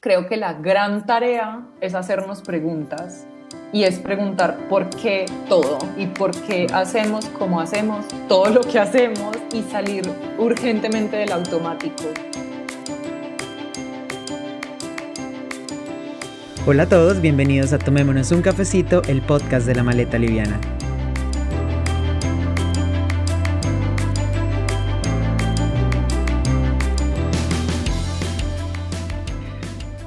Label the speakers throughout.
Speaker 1: creo que la gran tarea es hacernos preguntas y es preguntar por qué todo y por qué hacemos como hacemos todo lo que hacemos y salir urgentemente del automático.
Speaker 2: Hola a todos, bienvenidos a Tomémonos un cafecito, el podcast de la maleta liviana.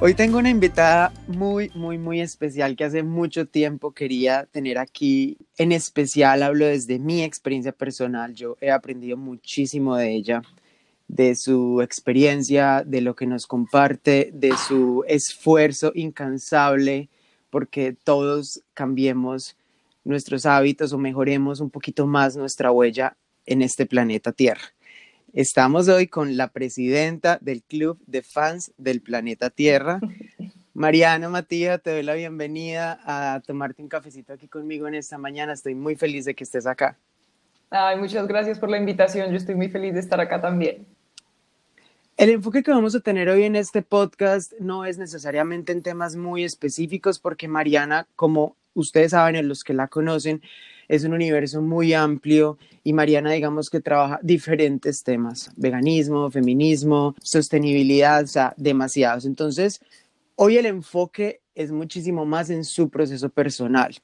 Speaker 2: Hoy tengo una invitada muy, muy, muy especial que hace mucho tiempo quería tener aquí. En especial hablo desde mi experiencia personal. Yo he aprendido muchísimo de ella, de su experiencia, de lo que nos comparte, de su esfuerzo incansable porque todos cambiemos nuestros hábitos o mejoremos un poquito más nuestra huella en este planeta Tierra. Estamos hoy con la presidenta del Club de Fans del Planeta Tierra. Mariana Matías, te doy la bienvenida a tomarte un cafecito aquí conmigo en esta mañana. Estoy muy feliz de que estés acá.
Speaker 1: Ay, muchas gracias por la invitación. Yo estoy muy feliz de estar acá también.
Speaker 2: El enfoque que vamos a tener hoy en este podcast no es necesariamente en temas muy específicos porque Mariana, como ustedes saben, los que la conocen, es un universo muy amplio y Mariana digamos que trabaja diferentes temas, veganismo, feminismo, sostenibilidad, o sea, demasiados. Entonces, hoy el enfoque es muchísimo más en su proceso personal.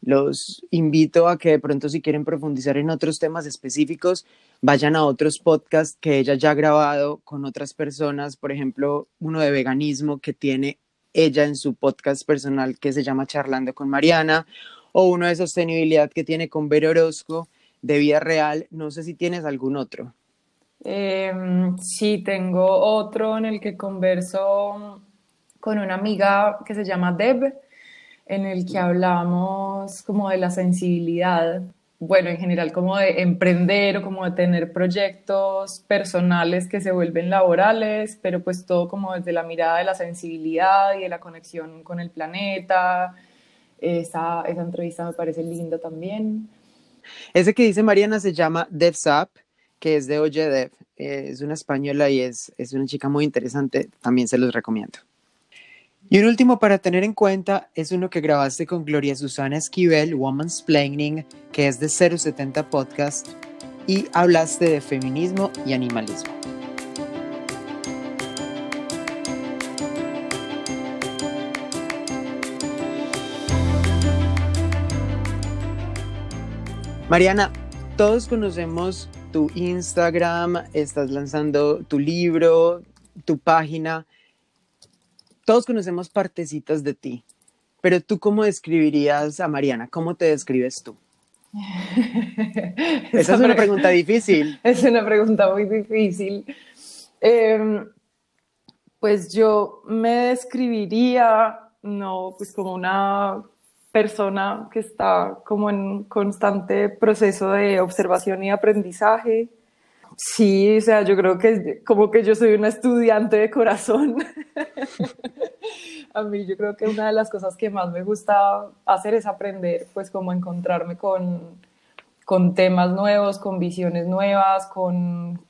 Speaker 2: Los invito a que de pronto si quieren profundizar en otros temas específicos, vayan a otros podcasts que ella ya ha grabado con otras personas, por ejemplo, uno de veganismo que tiene ella en su podcast personal que se llama Charlando con Mariana, o uno de sostenibilidad que tiene con Vero Orozco de vida real. No sé si tienes algún otro.
Speaker 1: Em, sí, tengo otro en el que converso con una amiga que se llama Deb, en el que hablamos como de la sensibilidad, bueno, en general como de emprender o como de tener proyectos personales que se vuelven laborales, pero pues todo como desde la mirada de la sensibilidad y de la conexión con el planeta, esa, esa entrevista me parece linda también.
Speaker 2: Ese que dice Mariana se llama DevSap, que es de Oye Dev. es una española y es, es una chica muy interesante. También se los recomiendo. Y un último para tener en cuenta es uno que grabaste con Gloria Susana Esquivel, Woman's Planning, que es de 070 Podcast, y hablaste de feminismo y animalismo. Mariana, todos conocemos tu Instagram, estás lanzando tu libro, tu página. Todos conocemos partecitas de ti, pero tú cómo describirías a Mariana? ¿Cómo te describes tú? Esa, es una pregunta difícil.
Speaker 1: Es una pregunta muy difícil. Em, pues yo me describiría, no, pues como una persona que está como en constante proceso de observación y aprendizaje. Sí, o sea, yo creo que como que yo soy una estudiante de corazón. A mí yo creo que una de las cosas que más me gusta hacer es aprender, pues como encontrarme con, con temas nuevos, con visiones nuevas, con,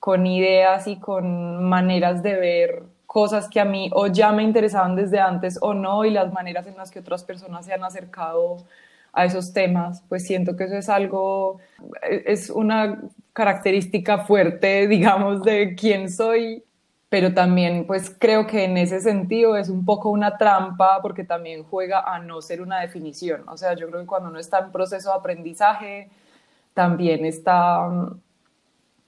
Speaker 1: con ideas y con maneras de ver cosas que a mí o ya me interesaban desde antes o no y las maneras en las que otras personas se han acercado a esos temas, pues siento que eso es algo, es una característica fuerte, digamos, de quién soy, pero también pues creo que en ese sentido es un poco una trampa porque también juega a no ser una definición, o sea, yo creo que cuando uno está en proceso de aprendizaje, también está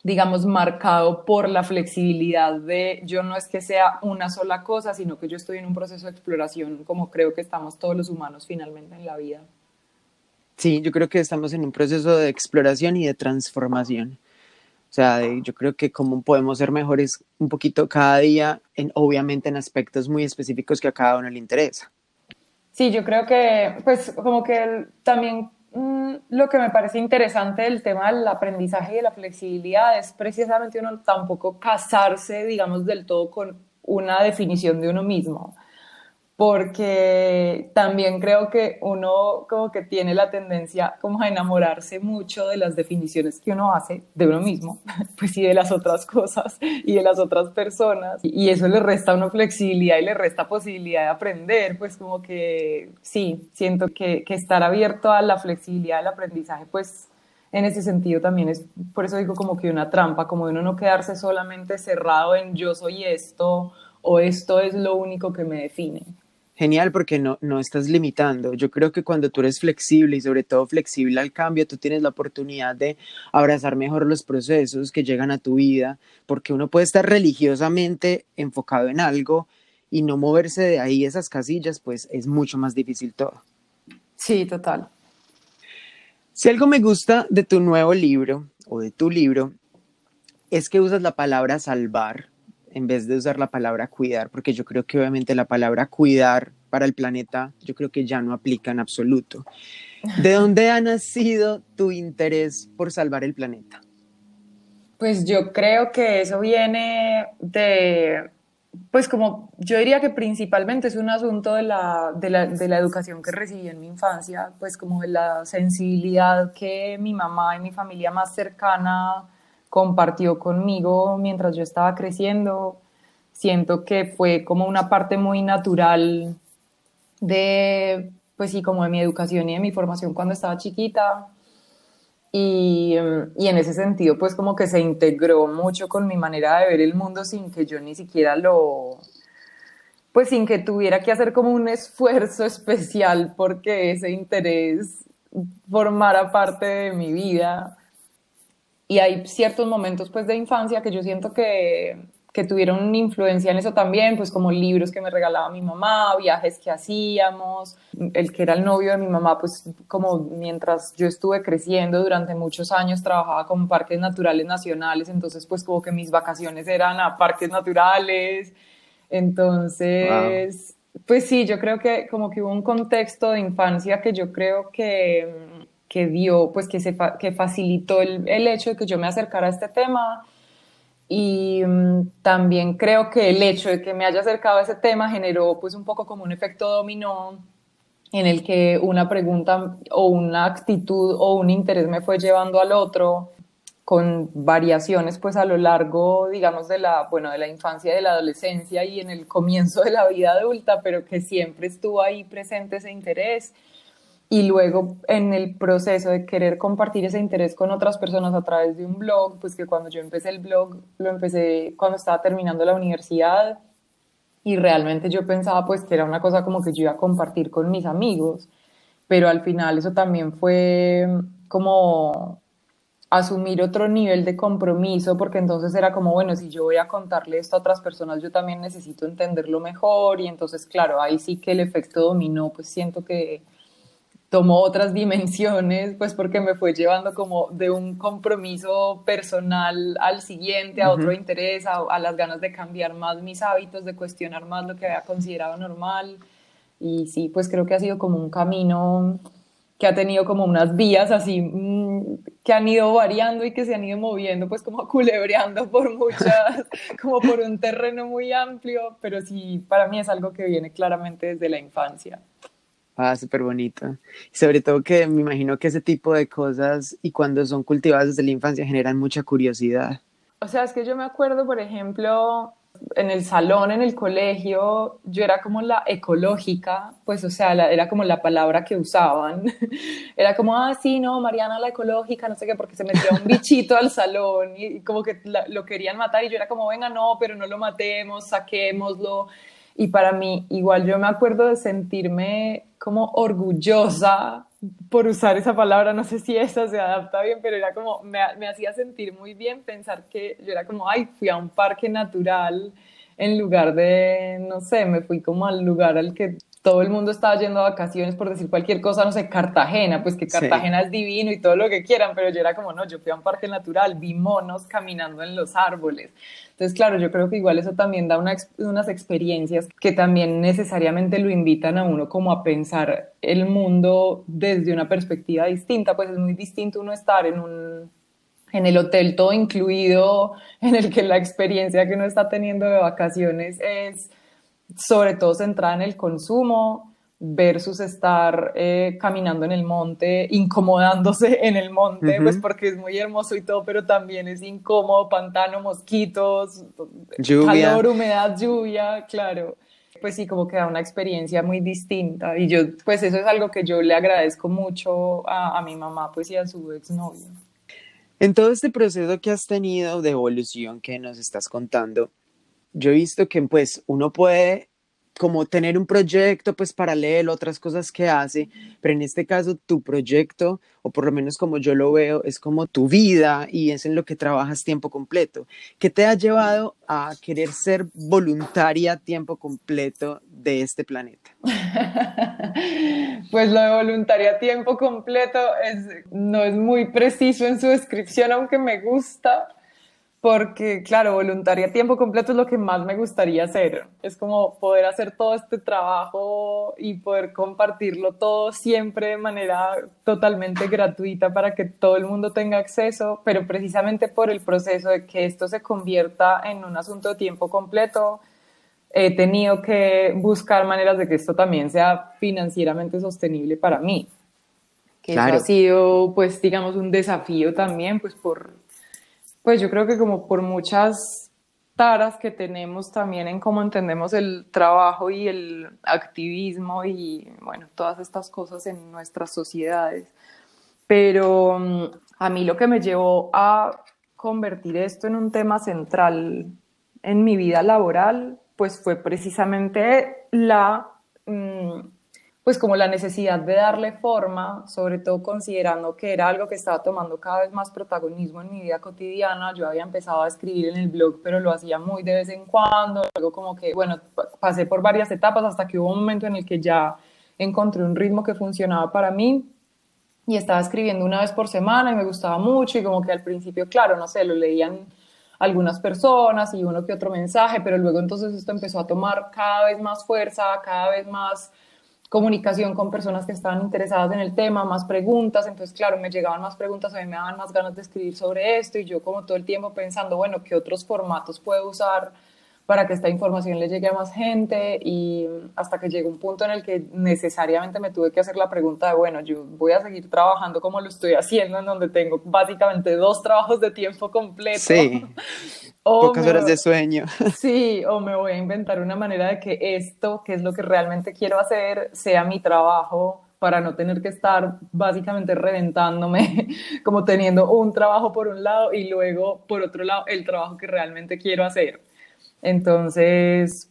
Speaker 1: digamos, marcado por la flexibilidad de yo no es que sea una sola cosa, sino que yo estoy en un proceso de exploración, como creo que estamos todos los humanos finalmente en la vida.
Speaker 2: Sí, yo creo que estamos en un proceso de exploración y de transformación. O sea, yo creo que como podemos ser mejores un poquito cada día, en, obviamente en aspectos muy específicos que a cada uno le interesa.
Speaker 1: Sí, yo creo que, pues, como que también Mm, lo que me parece interesante del tema del aprendizaje y de la flexibilidad es precisamente uno tampoco casarse, digamos, del todo con una definición de uno mismo. Porque también creo que uno como que tiene la tendencia como a enamorarse mucho de las definiciones que uno hace de uno mismo, pues y de las otras cosas y de las otras personas. Y eso le resta una flexibilidad y le resta posibilidad de aprender, pues como que sí, siento que, que estar abierto a la flexibilidad del aprendizaje pues en ese sentido también es, por eso digo como que una trampa, como de uno no quedarse solamente cerrado en yo soy esto o esto es lo único que me define
Speaker 2: Genial porque no, no estás limitando. Yo creo que cuando tú eres flexible y sobre todo flexible al cambio, tú tienes la oportunidad de abrazar mejor los procesos que llegan a tu vida, porque uno puede estar religiosamente enfocado en algo y no moverse de ahí esas casillas, pues es mucho más difícil todo.
Speaker 1: Sí, total.
Speaker 2: Si algo me gusta de tu nuevo libro o de tu libro, es que usas la palabra salvar en vez de usar la palabra cuidar, porque yo creo que obviamente la palabra cuidar para el planeta, yo creo que ya no aplica en absoluto. ¿De dónde ha nacido tu interés por salvar el planeta?
Speaker 1: Pues yo creo que eso viene de, pues como yo diría que principalmente es un asunto de la, de la, de la educación que recibí en mi infancia, pues como de la sensibilidad que mi mamá y mi familia más cercana compartió conmigo mientras yo estaba creciendo. Siento que fue como una parte muy natural de, pues sí, como de mi educación y de mi formación cuando estaba chiquita. Y, y, en ese sentido, pues como que se integró mucho con mi manera de ver el mundo sin que yo ni siquiera lo, pues sin que tuviera que hacer como un esfuerzo especial porque ese interés formara parte de mi vida y hay ciertos momentos pues de infancia que yo siento que, que tuvieron influencia en eso también, pues como libros que me regalaba mi mamá, viajes que hacíamos, el que era el novio de mi mamá, pues como mientras yo estuve creciendo durante muchos años trabajaba con parques naturales nacionales, entonces pues como que mis vacaciones eran a parques naturales, entonces, pues sí, yo creo que como que hubo un contexto de infancia que yo creo que que dio, pues que, se que facilitó el, el, hecho de que yo me acercara a este tema. Y um, también creo que el hecho de que me haya acercado a ese tema generó pues un poco como un efecto dominó en el que una pregunta o una actitud o un interés me fue llevando al otro con variaciones pues a lo largo digamos de la bueno de la infancia de la adolescencia y en el comienzo de la vida adulta pero que siempre estuvo ahí presente ese interés y luego en el proceso de querer compartir ese interés con otras personas a través de un blog, pues que cuando yo empecé el blog lo empecé cuando estaba terminando la universidad y realmente yo pensaba pues que era una cosa como que yo iba a compartir con mis amigos, pero al final eso también fue como asumir otro nivel de compromiso, porque entonces era como, bueno, si yo voy a contarle esto a otras personas, yo también necesito entenderlo mejor y entonces, claro, ahí sí que el efecto dominó, pues siento que tomó otras dimensiones, pues porque me fue llevando como de un compromiso personal al siguiente, a otro interés, a, las ganas de cambiar más mis hábitos, de cuestionar más lo que había considerado normal. Y sí, pues creo que ha sido como un camino que ha tenido como unas vías así mm, que han ido variando y que se han ido moviendo, pues como culebreando por muchas, como por un terreno muy amplio, pero sí, para mí es algo que viene claramente desde la infancia.
Speaker 2: Ah, súper bonito. Y sobre todo que me imagino que ese tipo de cosas y cuando son cultivadas desde la infancia generan mucha curiosidad.
Speaker 1: O sea, es que yo me acuerdo, por ejemplo, en el salón, en el colegio, yo era como la ecológica, pues o sea, era como la palabra que usaban. Era como, ah, sí, no, Mariana la ecológica, no sé qué, porque se metió un bichito al salón y, como que lo querían matar y yo era como, venga, no, pero no lo matemos, saquémoslo. Y para mí, igual yo me acuerdo de sentirme como orgullosa por usar esa palabra, no sé si esa se adapta bien, pero era como, me, me, hacía sentir muy bien pensar que yo era como, ay, fui a un parque natural en lugar de, no sé, me fui como al lugar al que todo el mundo estaba yendo a vacaciones por decir cualquier cosa, no sé, Cartagena, pues que Cartagena es divino y todo lo que quieran, pero yo era como, no, yo fui a un parque natural, vi monos caminando en los árboles. Entonces, claro, yo creo que igual eso también da unas experiencias que también necesariamente lo invitan a uno como a pensar el mundo desde una perspectiva distinta, pues es muy distinto uno estar en un en el hotel todo incluido, en el que la experiencia que uno está teniendo de vacaciones es sobre todo centrada en el consumo versus estar eh, caminando en el monte, incomodándose en el monte, pues porque es muy hermoso y todo, pero también es incómodo, pantano, mosquitos, lluvia. calor, humedad, lluvia, claro. Pues sí, como que da una experiencia muy distinta y yo, pues eso es algo que yo le agradezco mucho a, a mi mamá, pues y a su exnovio.
Speaker 2: En todo este proceso que has tenido de evolución que nos estás contando, yo he visto que pues uno puede como tener un proyecto pues paralelo, otras cosas que hace, pero en este caso tu proyecto, o por lo menos como yo lo veo, es como tu vida y es en lo que trabajas tiempo completo. ¿Qué te ha llevado a querer ser voluntaria tiempo completo de este planeta?
Speaker 1: pues lo de voluntaria tiempo completo no es muy preciso en su descripción, aunque me gusta porque, claro, voluntaria a tiempo completo es lo que más me gustaría hacer. Es como poder hacer todo este trabajo y poder compartirlo todo siempre de manera totalmente gratuita para que todo el mundo tenga acceso, pero precisamente por el proceso de que esto se convierta en un asunto de tiempo completo, he tenido que buscar maneras de que esto también sea financieramente sostenible para mí. Que eso ha sido, pues, digamos, un desafío también, pues, por pues yo creo que como por muchas taras que tenemos también en cómo entendemos el trabajo y el activismo y bueno, todas estas cosas en nuestras sociedades. Pero mm, a mí lo que me llevó a convertir esto en un tema central en mi vida laboral, pues fue precisamente la mm, pues como la necesidad de darle forma, sobre todo considerando que era algo que estaba tomando cada vez más protagonismo en mi vida cotidiana. Yo había empezado a escribir en el blog, pero lo hacía muy de vez en cuando. Luego como que, bueno, pasé por varias etapas hasta que hubo un momento en el que ya encontré un ritmo que funcionaba para mí y estaba escribiendo una vez por semana y me gustaba mucho y como que al principio, claro, no sé, lo leían algunas personas y uno que otro mensaje, pero luego entonces esto empezó a tomar cada vez más fuerza, cada vez más comunicación con personas que estaban interesadas en el tema, más preguntas, entonces claro, me llegaban más preguntas, a mí me daban más ganas de escribir sobre esto y yo como todo el tiempo pensando, bueno, ¿qué otros formatos puedo usar para que esta información le llegue a más gente? Y hasta que llegó un punto en el que necesariamente me tuve que hacer la pregunta de, bueno, yo voy a seguir trabajando como lo estoy haciendo, en donde tengo básicamente dos trabajos de tiempo completo.
Speaker 2: Sí. Pocas horas de sueño.
Speaker 1: Sí, o me voy a inventar una manera de que esto, que es lo que realmente quiero hacer, sea mi trabajo para no tener que estar básicamente reventándome, como teniendo un trabajo por un lado y luego por otro lado el trabajo que realmente quiero hacer. Entonces,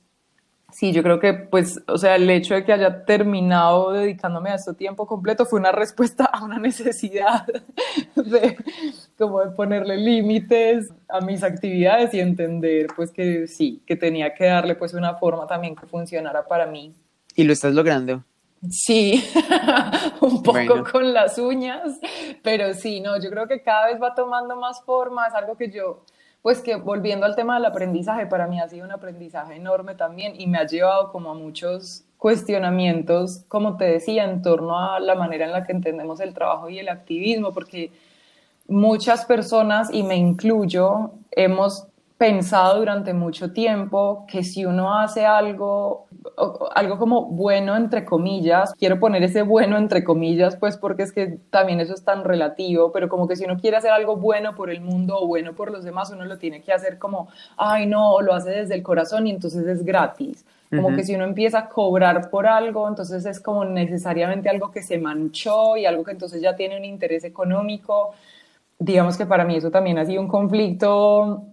Speaker 1: Sí, yo creo que, pues, o sea, el hecho de que haya terminado dedicándome a esto tiempo completo fue una respuesta a una necesidad de, como de ponerle límites a mis actividades y entender, pues, que sí, que tenía que darle, pues, una forma también que funcionara para mí.
Speaker 2: ¿Y lo estás logrando?
Speaker 1: Sí, un poco con las uñas, pero sí, no, yo creo que cada vez va tomando más forma, es algo que yo pues que volviendo al tema del aprendizaje, para mí ha sido un aprendizaje enorme también y me ha llevado como a muchos cuestionamientos, como te decía, en torno a la manera en la que entendemos el trabajo y el activismo, porque muchas personas, y me incluyo, hemos pensado durante mucho tiempo que si uno hace algo, algo como bueno entre comillas, quiero poner ese bueno entre comillas, pues porque es que también eso es tan relativo, pero como que si uno quiere hacer algo bueno por el mundo o bueno por los demás, uno lo tiene que hacer como, ay no, lo hace desde el corazón y entonces es gratis. Como que si uno empieza a cobrar por algo, entonces es como necesariamente algo que se manchó y algo que entonces ya tiene un interés económico. Digamos que para mí eso también ha sido un conflicto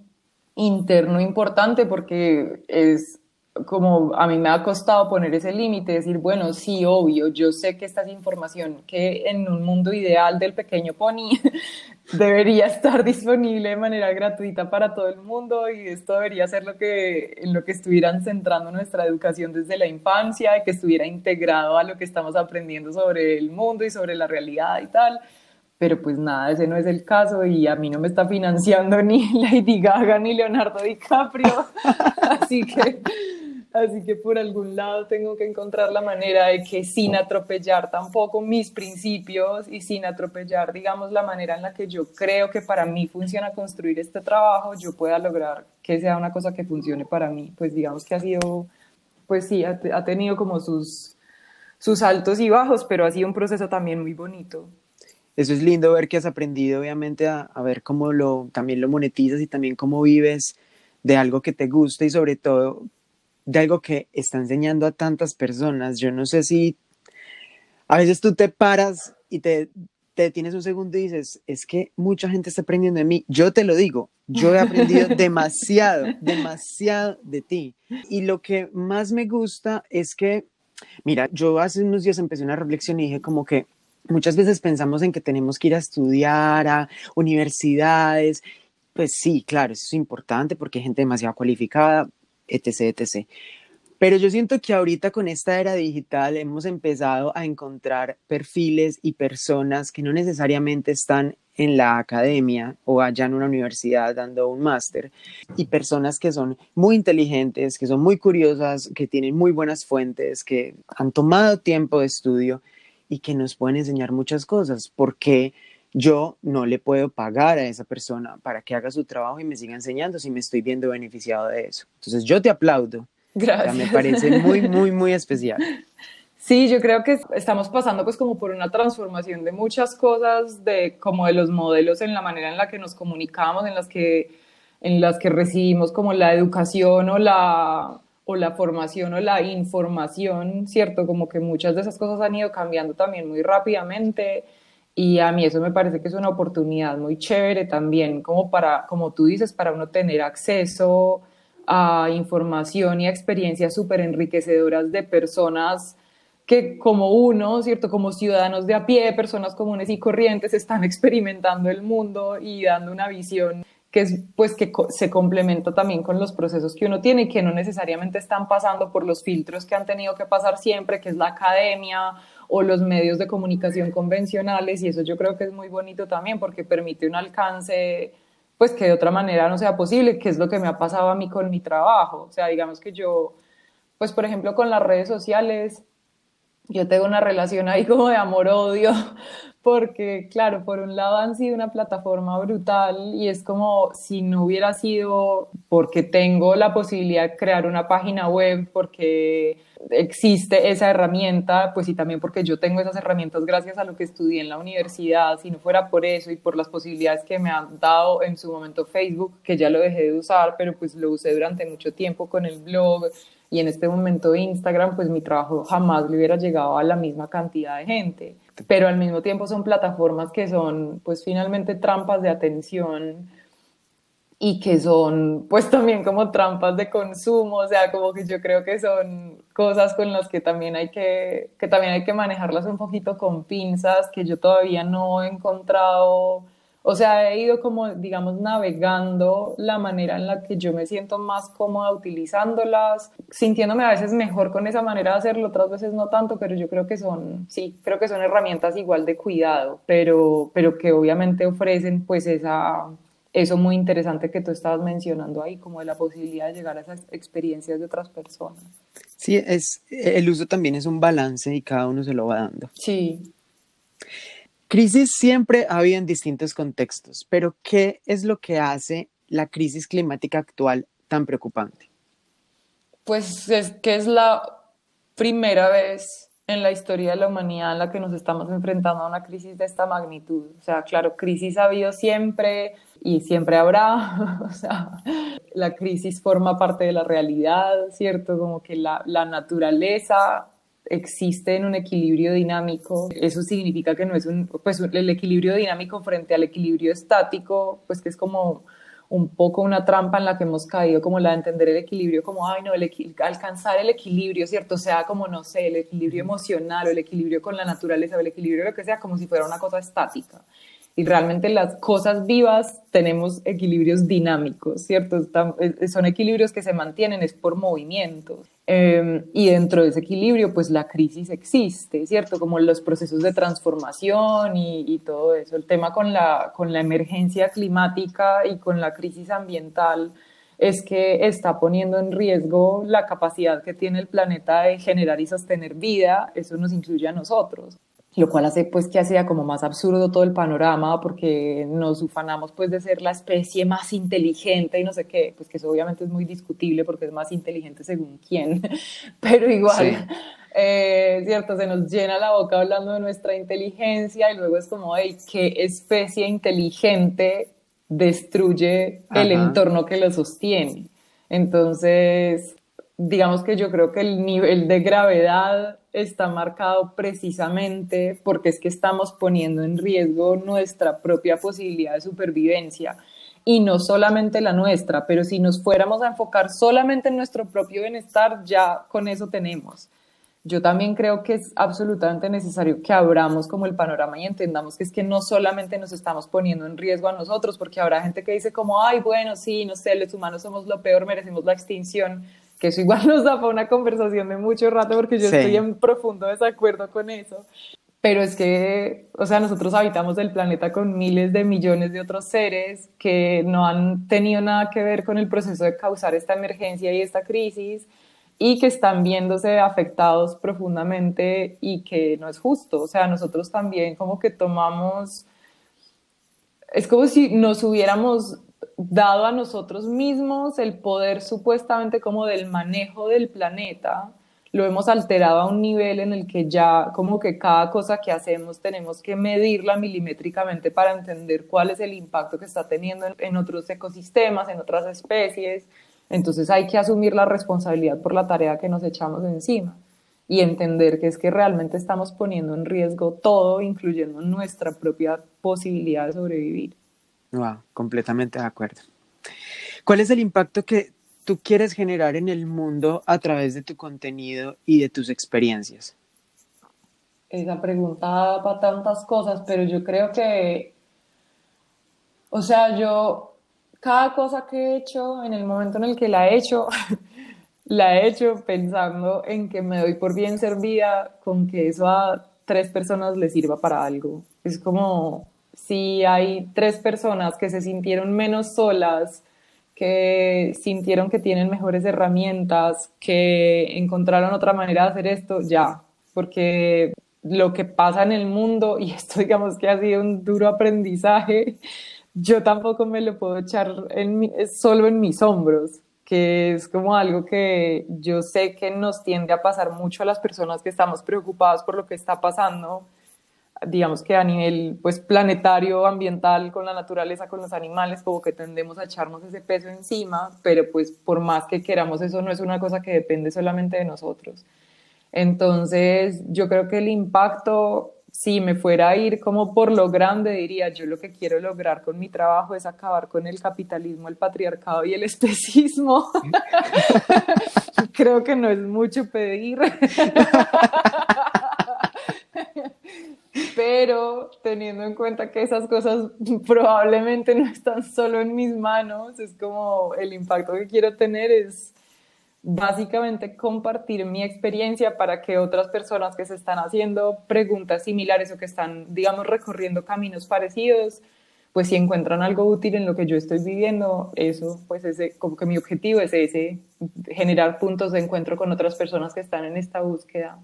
Speaker 1: interno importante porque es como a mí me ha costado poner ese límite, decir, bueno, sí, obvio, yo sé que esta es información que en un mundo ideal del pequeño pony debería estar disponible de manera gratuita para todo el mundo y esto debería ser lo que, en lo que estuvieran centrando nuestra educación desde la infancia y que estuviera integrado a lo que estamos aprendiendo sobre el mundo y sobre la realidad y tal pero pues nada, ese no es el caso y a mí no me está financiando ni Lady Gaga ni Leonardo DiCaprio, así que, así que por algún lado tengo que encontrar la manera de que sin atropellar tampoco mis principios y sin atropellar, digamos, la manera en la que yo creo que para mí funciona construir este trabajo, yo pueda lograr que sea una cosa que funcione para mí, pues digamos que ha sido pues sí, ha, ha tenido como sus, sus altos y bajos, pero ha sido un proceso también muy bonito.
Speaker 2: Eso es lindo ver que has aprendido, obviamente, a, a, ver cómo lo, también lo monetizas y también cómo vives de algo que te gusta y sobre todo de algo que está enseñando a tantas personas. Yo no sé si a veces tú te paras y te, te tienes un segundo y dices, es que mucha gente está aprendiendo de mí. Yo te lo digo, yo he aprendido demasiado, demasiado de ti. Y lo que más me gusta es que, mira, yo hace unos días empecé una reflexión y dije como que muchas veces pensamos en que tenemos que ir a estudiar a universidades. Pues sí, claro, eso es importante porque hay gente demasiado cualificada, etc., etc. Pero yo siento que ahorita con esta era digital hemos empezado a encontrar perfiles y personas que no necesariamente están en la academia o allá en una universidad dando un máster y personas que son muy inteligentes, que son muy curiosas, que tienen muy buenas fuentes, que han tomado tiempo de estudio y que nos pueden enseñar muchas cosas. porque yo no le puedo pagar a esa persona para que haga su trabajo y me siga enseñando si me estoy viendo beneficiado de eso? Entonces yo te aplaudo.
Speaker 1: Gracias.
Speaker 2: me parece muy, muy, muy especial.
Speaker 1: Sí, yo creo que estamos pasando pues como por una transformación de muchas cosas, de como de los modelos en la manera en la que nos comunicamos, en las que, en las que recibimos como la educación o la, o la formación o la información, ¿cierto? Como que muchas de esas cosas han ido cambiando también muy rápidamente y a mí eso me parece que es una oportunidad muy chévere también, como para, como tú dices, para uno tener acceso a información y a experiencias súper enriquecedoras de personas que como uno, ¿cierto? Como ciudadanos de a pie, personas comunes y corrientes, están experimentando el mundo y dando una visión que es pues que se complementa también con los procesos que uno tiene y que no necesariamente están pasando por los filtros que han tenido que pasar siempre, que es la academia o los medios de comunicación convencionales y eso yo creo que es muy bonito también porque permite un alcance pues que de otra manera no sea posible, que es lo que me ha pasado a mí con mi trabajo. O sea, digamos que yo, pues por ejemplo con las redes sociales, yo tengo una relación ahí como de amor-odio, porque claro, por un lado han sido una plataforma brutal y es como si no hubiera sido porque tengo la posibilidad de crear una página web, porque existe esa herramienta, pues y también porque yo tengo esas herramientas gracias a lo que estudié en la universidad, si no fuera por eso y por las posibilidades que me han dado en su momento Facebook, que ya lo dejé de usar, pero pues lo usé durante mucho tiempo con el blog y en este momento Instagram, pues mi trabajo jamás le hubiera llegado a la misma cantidad de gente. Pero al mismo tiempo son plataformas que son pues finalmente trampas de atención y que son pues también como trampas de consumo, o sea, como que yo creo que son cosas con las que también hay que, que también hay que manejarlas un poquito con pinzas, que yo todavía no he encontrado o sea, he ido como, digamos, navegando la manera en la que yo me siento más cómoda utilizándolas, sintiéndome a veces mejor con esa manera de hacerlo, otras veces no tanto, pero yo creo que son, sí, creo que son herramientas igual de cuidado, pero, pero que obviamente ofrecen pues esa, eso muy interesante que tú estabas mencionando ahí, como de la posibilidad de llegar a esas experiencias de otras personas.
Speaker 2: Sí, es, el uso también es un balance y cada uno se lo va dando.
Speaker 1: Sí.
Speaker 2: Crisis siempre ha habido en distintos contextos, pero ¿qué es lo que hace la crisis climática actual tan preocupante?
Speaker 1: Pues es que es la primera vez en la historia de la humanidad en la que nos estamos enfrentando a una crisis de esta magnitud. O sea, claro, crisis ha habido siempre y siempre habrá. o sea, la crisis forma parte de la realidad, ¿cierto? Como que la, la naturaleza existe en un equilibrio dinámico. Eso significa que no es un, pues el equilibrio dinámico frente al equilibrio estático, pues que es como un poco una trampa en la que hemos caído, como la de entender el equilibrio como, ay, no, el alcanzar el equilibrio, ¿cierto? sea, como, no sé, el equilibrio emocional o el equilibrio con la naturaleza o el equilibrio lo que sea, como si fuera una cosa estática y realmente las cosas vivas tenemos equilibrios dinámicos, ¿cierto? Eh, son equilibrios que se mantienen, es por movimientos. Em, y dentro de ese equilibrio, pues la crisis existe, ¿cierto? Como los procesos de transformación y, y, todo eso. El tema con la, con la emergencia climática y con la crisis ambiental es que está poniendo en riesgo la capacidad que tiene el planeta de generar y sostener vida. Eso nos incluye a nosotros. Lo cual hace pues que sea como más absurdo todo el panorama porque nos ufanamos pues de ser la especie más inteligente y no sé qué, pues que eso obviamente es muy discutible porque es más inteligente según quién, pero igual, eh, cierto, se nos llena la boca hablando de nuestra inteligencia y luego es como, hey, ¿qué especie inteligente destruye el entorno que lo sostiene? Entonces, digamos que yo creo que el nivel de gravedad está marcado precisamente porque es que estamos poniendo en riesgo nuestra propia posibilidad de supervivencia y no solamente la nuestra, pero si nos fuéramos a enfocar solamente en nuestro propio bienestar, ya con eso tenemos. Yo también creo que es absolutamente necesario que abramos como el panorama y entendamos que es que no solamente nos estamos poniendo en riesgo a nosotros, porque habrá gente que dice como, ay, bueno, sí, no sé, los humanos somos lo peor, merecemos la extinción, que eso igual nos da para una conversación de mucho rato porque yo estoy en profundo desacuerdo con eso. Pero es que, o sea, nosotros habitamos el planeta con miles de millones de otros seres que no han tenido nada que ver con el proceso de causar esta emergencia y esta crisis y que están viéndose afectados profundamente y que no es justo. O sea, nosotros también como que tomamos, es como si nos hubiéramos dado a nosotros mismos el poder supuestamente como del manejo del planeta, lo hemos alterado a un nivel en el que ya como que cada cosa que hacemos tenemos que medirla milimétricamente para entender cuál es el impacto que está teniendo en, otros ecosistemas, en otras especies. Entonces hay que asumir la responsabilidad por la tarea que nos echamos encima y entender que es que realmente estamos poniendo en riesgo todo, incluyendo nuestra propia posibilidad de sobrevivir.
Speaker 2: Wow, completamente de acuerdo. ¿Cuál es el impacto que tú quieres generar en el mundo a través de tu contenido y de tus experiencias?
Speaker 1: Esa pregunta para tantas cosas, pero yo creo que, o sea, yo, cada cosa que he hecho, en el momento en el que la he hecho, la he hecho pensando en que me doy por bien servida con que eso a tres personas les sirva para algo. Es como, si hay tres personas que se sintieron menos solas, que sintieron que tienen mejores herramientas, que encontraron otra manera de hacer esto, ya, porque lo que pasa en el mundo, y esto digamos que ha sido un duro aprendizaje, yo tampoco me lo puedo echar en solo en mis hombros, que es como algo que yo sé que nos tiende a pasar mucho a las personas que estamos preocupadas por lo que está pasando, digamos que a nivel pues planetario, ambiental, con la naturaleza, con los animales, como que tendemos a echarnos ese peso encima, pero pues por más que queramos eso no es una cosa que depende solamente de nosotros. Entonces, yo creo que el impacto, si me fuera a ir como por lo grande, diría, yo lo que quiero lograr con mi trabajo es acabar con el capitalismo, el patriarcado y el especismo. creo que no es mucho pedir. pero teniendo en cuenta que esas cosas probablemente no están solo en mis manos, es como el impacto que quiero tener es básicamente compartir mi experiencia para que otras personas que se están haciendo preguntas similares o que están, digamos, recorriendo caminos parecidos, pues si encuentran algo útil en lo que yo estoy viviendo, eso, pues ese, como que mi objetivo es ese, generar puntos de encuentro con otras personas que están en esta búsqueda.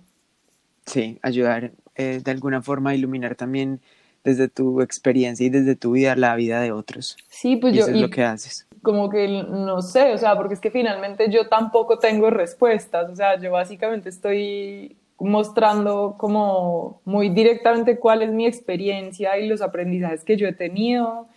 Speaker 2: Sí, ayudar eh, de alguna forma a iluminar también desde tu experiencia y desde tu vida la vida de otros.
Speaker 1: Sí, pues yo...
Speaker 2: Eso es lo que haces.
Speaker 1: Como que no sé, o sea, porque es que finalmente yo tampoco tengo respuestas, o sea, yo básicamente estoy mostrando como muy directamente cuál es mi experiencia y los aprendizajes que yo he tenido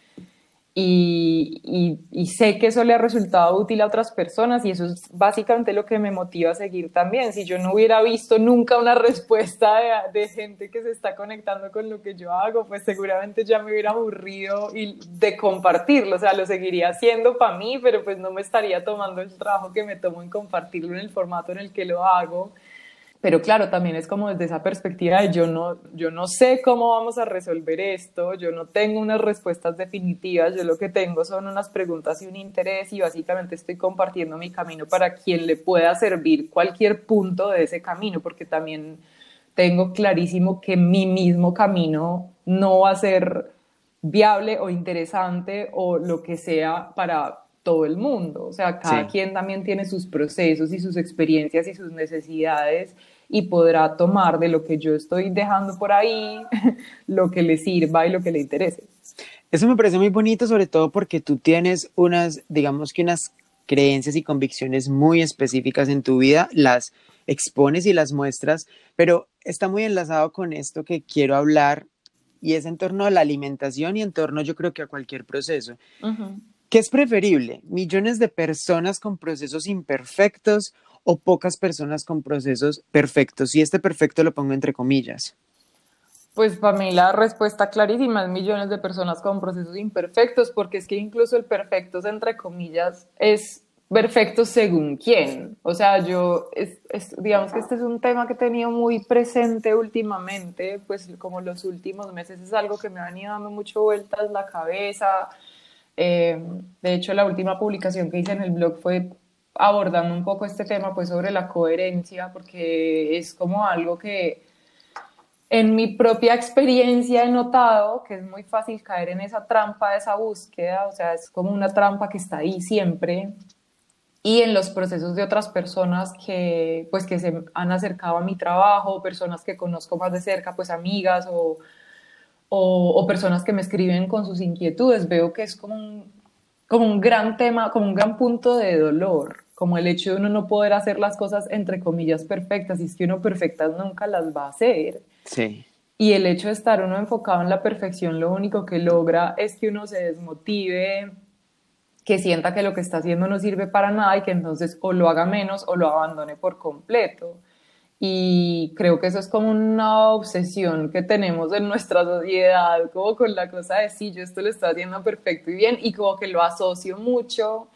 Speaker 1: y, y, sé que eso le ha resultado útil a otras personas y eso es básicamente lo que me motiva a seguir también. Si yo no hubiera visto nunca una respuesta de, de, gente que se está conectando con lo que yo hago, pues seguramente ya me hubiera aburrido y de compartirlo. O sea, lo seguiría haciendo para mí, pero pues no me estaría tomando el trabajo que me tomo en compartirlo en el formato en el que lo hago. Pero claro, también es como desde esa perspectiva de yo no, yo no sé cómo vamos a resolver esto, yo no tengo unas respuestas definitivas, yo lo que tengo son unas preguntas y un interés y básicamente estoy compartiendo mi camino para quien le pueda servir cualquier punto de ese camino, porque también tengo clarísimo que mi mismo camino no va a ser viable o interesante o lo que sea para todo el mundo. O sea, cada quien también tiene sus procesos y sus experiencias y sus necesidades y podrá tomar de lo que yo estoy dejando por ahí lo que le sirva y lo que le interese.
Speaker 2: Eso me parece muy bonito, sobre todo porque tú tienes unas, digamos que unas creencias y convicciones muy específicas en tu vida, las expones y las muestras, pero está muy enlazado con esto que quiero hablar y es en torno a la alimentación y en torno yo creo que a cualquier proceso. ¿Qué es preferible? ¿Millones de personas con procesos imperfectos o pocas personas con procesos perfectos? Y este perfecto lo pongo entre comillas.
Speaker 1: Pues para mí la respuesta clarísima es millones de personas con procesos imperfectos, porque es que incluso el perfecto, entre comillas, es perfecto según quién. O sea, yo, es, digamos que este es un tema que he tenido muy presente últimamente, pues como los últimos meses es algo que me ha venido dando mucho vueltas la cabeza. Eh, de hecho, la última publicación que hice en el blog fue abordando un poco este tema, pues sobre la coherencia, porque es como algo que en mi propia experiencia he notado que es muy fácil caer en esa trampa, esa búsqueda, o sea, es como una trampa que está ahí siempre. Y en los procesos de otras personas que, pues, que se han acercado a mi trabajo, personas que conozco más de cerca, pues amigas o, o, o personas que me escriben con sus inquietudes, veo que es como un, como un gran tema, como un gran punto de dolor, como el hecho de uno no poder hacer las cosas entre comillas perfectas, y es que uno perfectas nunca las va a hacer.
Speaker 2: Sí.
Speaker 1: Y el hecho de estar uno enfocado en la perfección, lo único que logra es que uno se desmotive, que sienta que lo que está haciendo no sirve para nada y que entonces o lo haga menos o lo abandone por completo. Y creo que eso es como una obsesión que tenemos en nuestra sociedad, como con la cosa de sí, yo esto lo estoy haciendo perfecto y bien, y como que lo asocio mucho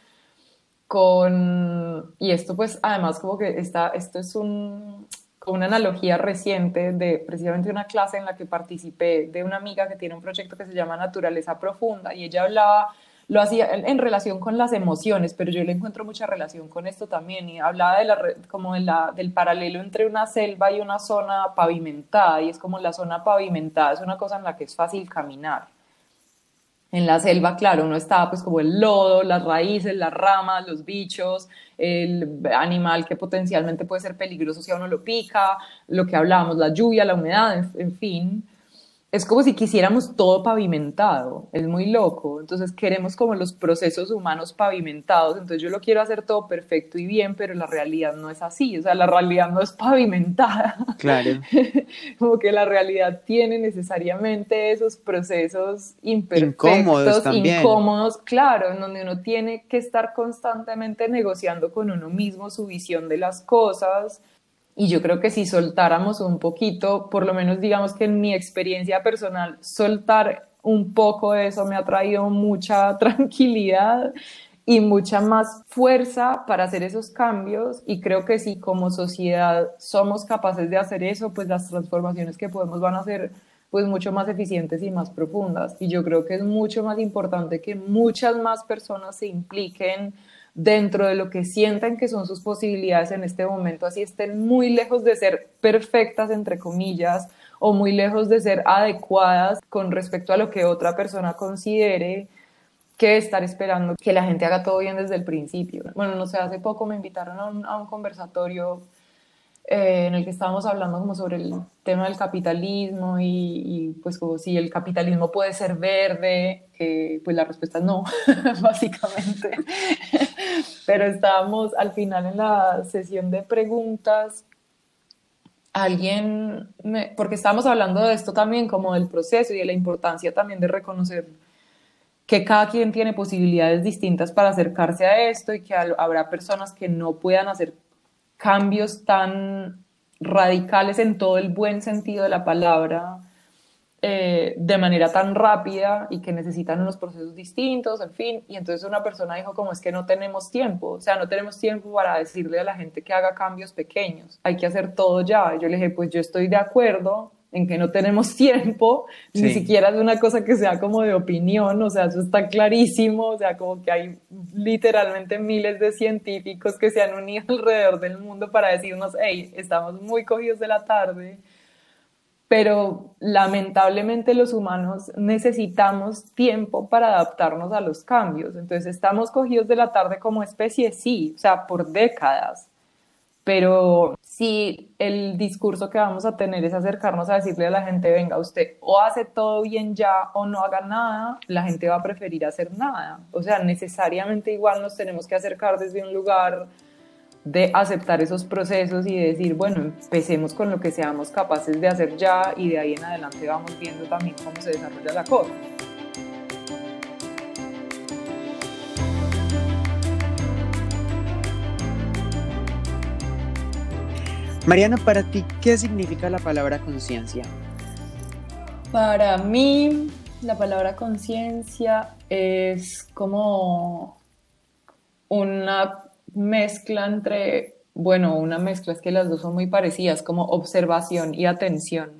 Speaker 1: con, y esto pues además como que está, esto es un, una analogía reciente de precisamente una clase en la que participé de una amiga que tiene un proyecto que se llama Naturaleza Profunda y ella hablaba, lo hacía en, relación con las emociones, pero yo le encuentro mucha relación con esto también y hablaba de la, como del paralelo entre una selva y una zona pavimentada y es como la zona pavimentada es una cosa en la que es fácil caminar. En la selva, claro, uno está pues como el lodo, las raíces, las ramas, los bichos, el animal que potencialmente puede ser peligroso si a uno lo pica, lo que hablábamos, la lluvia, la humedad, en fin es como si quisiéramos todo pavimentado, es muy loco, entonces queremos como los procesos humanos pavimentados, entonces yo lo quiero hacer todo perfecto y bien, pero la realidad no es así, o sea, la realidad no es pavimentada.
Speaker 2: Claro.
Speaker 1: como que la realidad tiene necesariamente esos procesos imperfectos, incómodos, incómodos, claro, en donde uno tiene que estar constantemente negociando con uno mismo su visión de las cosas, y yo creo que si soltáramos un poquito, por lo menos digamos que en mi experiencia personal, soltar un poco de eso me ha traído mucha tranquilidad y mucha más fuerza para hacer esos cambios. Y creo que si como sociedad somos capaces de hacer eso, pues las transformaciones que podemos van a ser pues mucho más eficientes y más profundas. Y yo creo que es mucho más importante que muchas más personas se impliquen dentro de lo que sientan que son sus posibilidades en este momento, así estén muy lejos de ser perfectas, entre comillas, o muy lejos de ser adecuadas con respecto a lo que otra persona considere, que estar esperando que la gente haga todo bien desde el principio. Bueno, no sé, hace poco me invitaron a un, a un conversatorio eh, en el que estábamos hablando como sobre el tema del capitalismo y, pues como si el capitalismo puede ser verde, que pues la respuesta es no, básicamente. Pero estábamos al final en la sesión de preguntas, alguien, porque estábamos hablando de esto también como del proceso y de la importancia también de reconocer que cada quien tiene posibilidades distintas para acercarse a esto y que habrá personas que no puedan hacer cambios tan radicales en todo el buen sentido de la palabra, eh, de manera tan rápida y que necesitan unos procesos distintos, en fin. Y entonces una persona dijo como es que no tenemos tiempo, o sea, no tenemos tiempo para decirle a la gente que haga cambios pequeños, hay que hacer todo ya. Y yo le dije, pues yo estoy de acuerdo, en que no tenemos tiempo, ni siquiera es una cosa que sea como de opinión, o sea, eso está clarísimo, o sea, como que hay literalmente miles de científicos que se han unido alrededor del mundo para decirnos, hey, estamos muy cogidos de la tarde, pero lamentablemente los humanos necesitamos tiempo para adaptarnos a los cambios, entonces estamos cogidos de la tarde como especie, sí, o sea, por décadas, pero si el discurso que vamos a tener es acercarnos a decirle a la gente, venga, usted o hace todo bien ya o no haga nada, la gente va a preferir hacer nada. O sea, necesariamente igual nos tenemos que acercar desde un lugar de aceptar esos procesos y de decir, bueno, empecemos con lo que seamos capaces de hacer ya y de ahí en adelante vamos viendo también cómo se desarrolla la cosa.
Speaker 2: Mariana, para ti, ¿qué significa la palabra conciencia?
Speaker 1: Para mí, la palabra conciencia es como una mezcla entre, bueno, una mezcla es que las dos son muy parecidas, como observación y atención.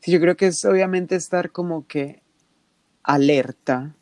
Speaker 2: Sí, yo creo que es obviamente estar como que alerta,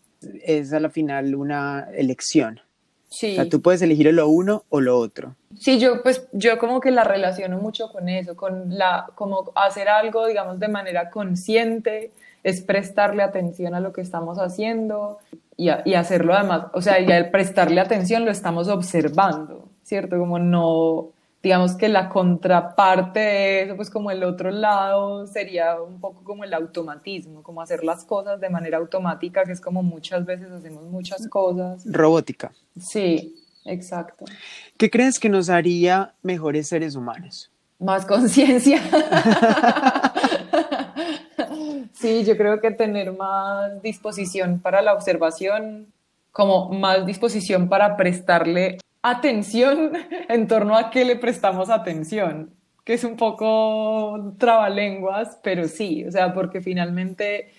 Speaker 2: es a la final una elección. Sí. O sea, tú puedes elegir lo uno o lo otro.
Speaker 1: Sí, yo pues yo como que la relaciono mucho con eso, con la como hacer algo, digamos, de manera consciente, es prestarle atención a lo que estamos haciendo y, y hacerlo además, o sea, y al prestarle atención lo estamos observando, ¿cierto? Como no, digamos que la contraparte de eso, pues como el otro lado sería un poco como el automatismo, como hacer las cosas de manera automática, que es como muchas veces hacemos muchas cosas.
Speaker 2: Robótica.
Speaker 1: Sí, exacto.
Speaker 2: ¿Qué crees que nos haría mejores seres humanos?
Speaker 1: Más conciencia. sí, yo creo que tener más disposición para la observación, como más disposición para prestarle atención en torno a qué le prestamos atención, que es un poco trabalenguas, pero sí, o sea, porque finalmente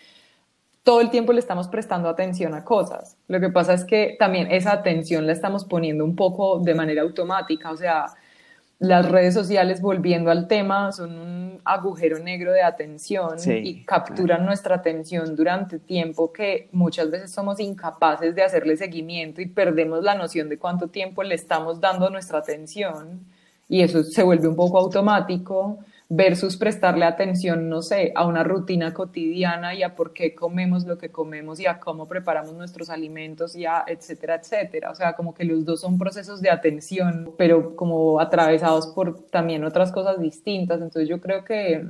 Speaker 1: todo el tiempo le estamos prestando atención a cosas. Lo que pasa es que también esa atención la estamos poniendo un poco de manera automática, o sea, las redes sociales, volviendo al tema, son un agujero negro de atención y capturan nuestra atención durante tiempo que muchas veces somos incapaces de hacerle seguimiento y perdemos la noción de cuánto tiempo le estamos dando nuestra atención y eso se vuelve un poco automático versus prestarle atención, no sé, a una rutina cotidiana y a por qué comemos lo que comemos y a cómo preparamos nuestros alimentos y a etcétera, etcétera. O sea, como que los dos son procesos de atención, pero como atravesados por también otras cosas distintas. Entonces yo creo que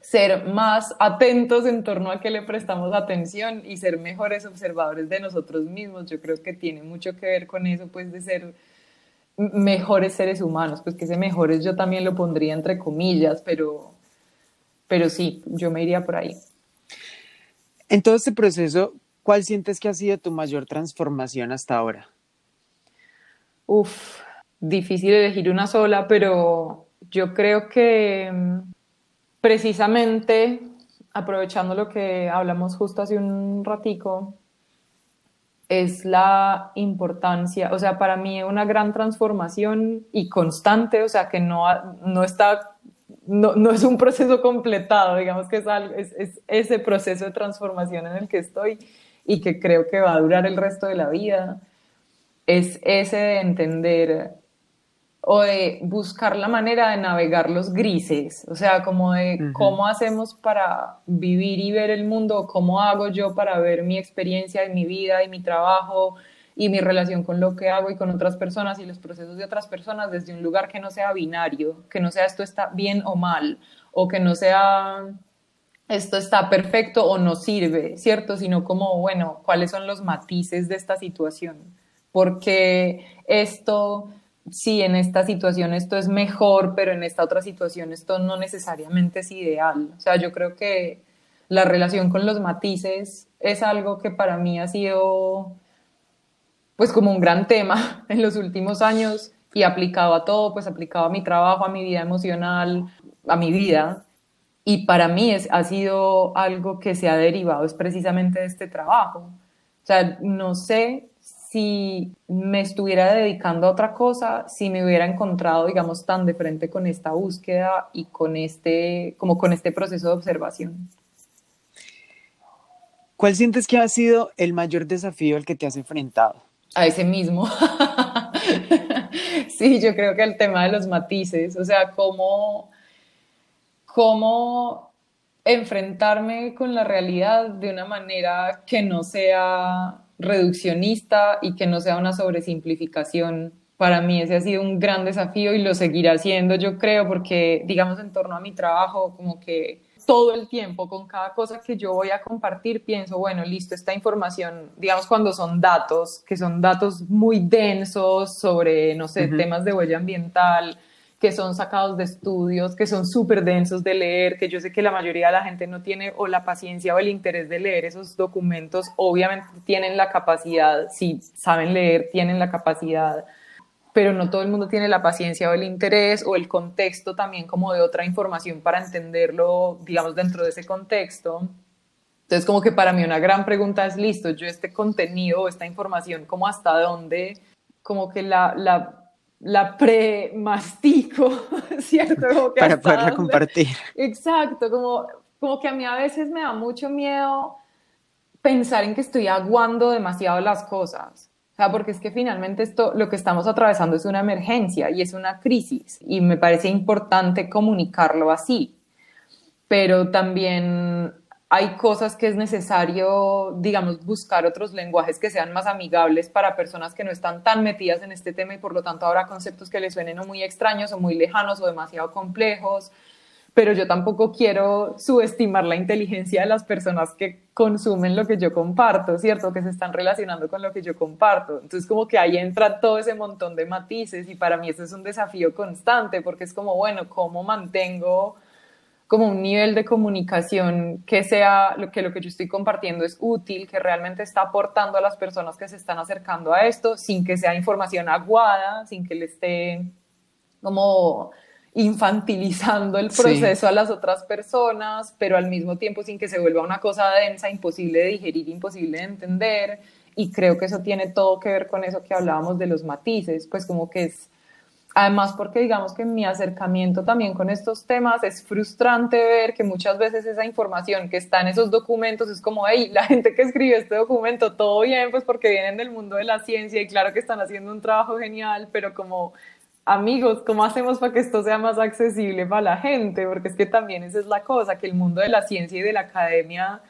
Speaker 1: ser más atentos en torno a qué le prestamos atención y ser mejores observadores de nosotros mismos, yo creo que tiene mucho que ver con eso, pues de ser mejores seres humanos, pues que ese mejores yo también lo pondría entre comillas, pero, pero sí, yo me iría por ahí.
Speaker 2: En todo este proceso, ¿cuál sientes que ha sido tu mayor transformación hasta ahora?
Speaker 1: Uf, difícil elegir una sola, pero yo creo que mm, precisamente aprovechando lo que hablamos justo hace un ratico, es la importancia, o sea, para mí una gran transformación y constante, o sea, que no, no está, no, no es un proceso completado, digamos que es, es, es, ese proceso de transformación en el que estoy y que creo que va a durar el resto de la vida, es ese de entender o de buscar la manera de navegar los grises, o sea, como de cómo hacemos para vivir y ver el mundo, cómo hago yo para ver mi experiencia y mi vida y mi trabajo y mi relación con lo que hago y con otras personas y los procesos de otras personas desde un lugar que no sea binario, que no sea esto está bien o mal, o que no sea esto está perfecto o no sirve, ¿cierto? Sino como, bueno, ¿cuáles son los matices de esta situación? Porque esto sí, en esta situación esto es mejor, pero en esta otra situación esto no necesariamente es ideal. O sea, yo creo que la relación con los matices es algo que para mí ha sido pues como un gran tema en los últimos años y aplicado a todo, pues aplicado a mi trabajo, a mi vida emocional, a mi vida. Y para mí es, ha sido algo que se ha derivado es precisamente de este trabajo. O sea, no sé si me estuviera dedicando a otra cosa, si me hubiera encontrado, digamos, tan de frente con esta búsqueda y con este, como con este proceso de observación.
Speaker 2: ¿Cuál sientes que ha sido el mayor desafío al que te has enfrentado?
Speaker 1: A ese mismo. sí, yo creo que el tema de los matices, o sea, cómo, cómo enfrentarme con la realidad de una manera que no sea reduccionista y que no sea una sobresimplificación Para mí ese ha sido un gran desafío y lo seguirá haciendo, yo creo, porque, digamos, en torno a mi trabajo, como que todo el tiempo, con cada cosa que yo voy a compartir, pienso, bueno, listo, esta información, digamos, cuando son datos, que son datos muy densos sobre, no sé, temas de huella ambiental, que son sacados de estudios, que son súper densos de leer, que yo sé que la mayoría de la gente no tiene o la paciencia o el interés de leer esos documentos, obviamente tienen la capacidad, si saben leer, tienen la capacidad pero no todo el mundo tiene la paciencia o el interés o el contexto también como de otra información para entenderlo, digamos, dentro de ese contexto. Entonces, como que para mí una gran pregunta es, listo, yo este contenido, esta información, como hasta dónde, como que la, la, la pre-mastico, ¿cierto?
Speaker 2: para poderla compartir.
Speaker 1: Exacto, como, como que a mí a veces me da mucho miedo pensar en que estoy aguando demasiado las cosas sea, porque es que finalmente esto, lo que estamos atravesando es una emergencia y es una crisis y me parece importante comunicarlo así. Pero también hay cosas que es necesario, digamos, buscar otros lenguajes que sean más amigables para personas que no están tan metidas en este tema y por lo tanto habrá conceptos que les suenen o muy extraños o muy lejanos o demasiado complejos pero yo tampoco quiero subestimar la inteligencia de las personas que consumen lo que yo comparto, ¿cierto? Que se están relacionando con lo que yo comparto. Entonces como que ahí entra todo ese montón de matices y para mí eso es un desafío constante porque es como, bueno, ¿cómo mantengo como un nivel de comunicación que sea lo que lo que yo estoy compartiendo es útil, que realmente está aportando a las personas que se están acercando a esto, sin que sea información aguada, sin que le esté como infantilizando el proceso a las otras personas, pero al mismo tiempo sin que se vuelva una cosa densa, imposible de digerir, imposible de entender. Y creo que eso tiene todo que ver con eso que hablábamos de los matices, pues como que es, además porque digamos que mi acercamiento también con estos temas es frustrante ver que muchas veces esa información que está en esos documentos es como, hey, la gente que escribió este documento, todo bien, pues porque vienen del mundo de la ciencia y claro que están haciendo un trabajo genial, pero como amigos, ¿cómo hacemos para que esto sea más accesible para la gente? Porque es que también esa es la cosa, que el mundo de la ciencia y de la academia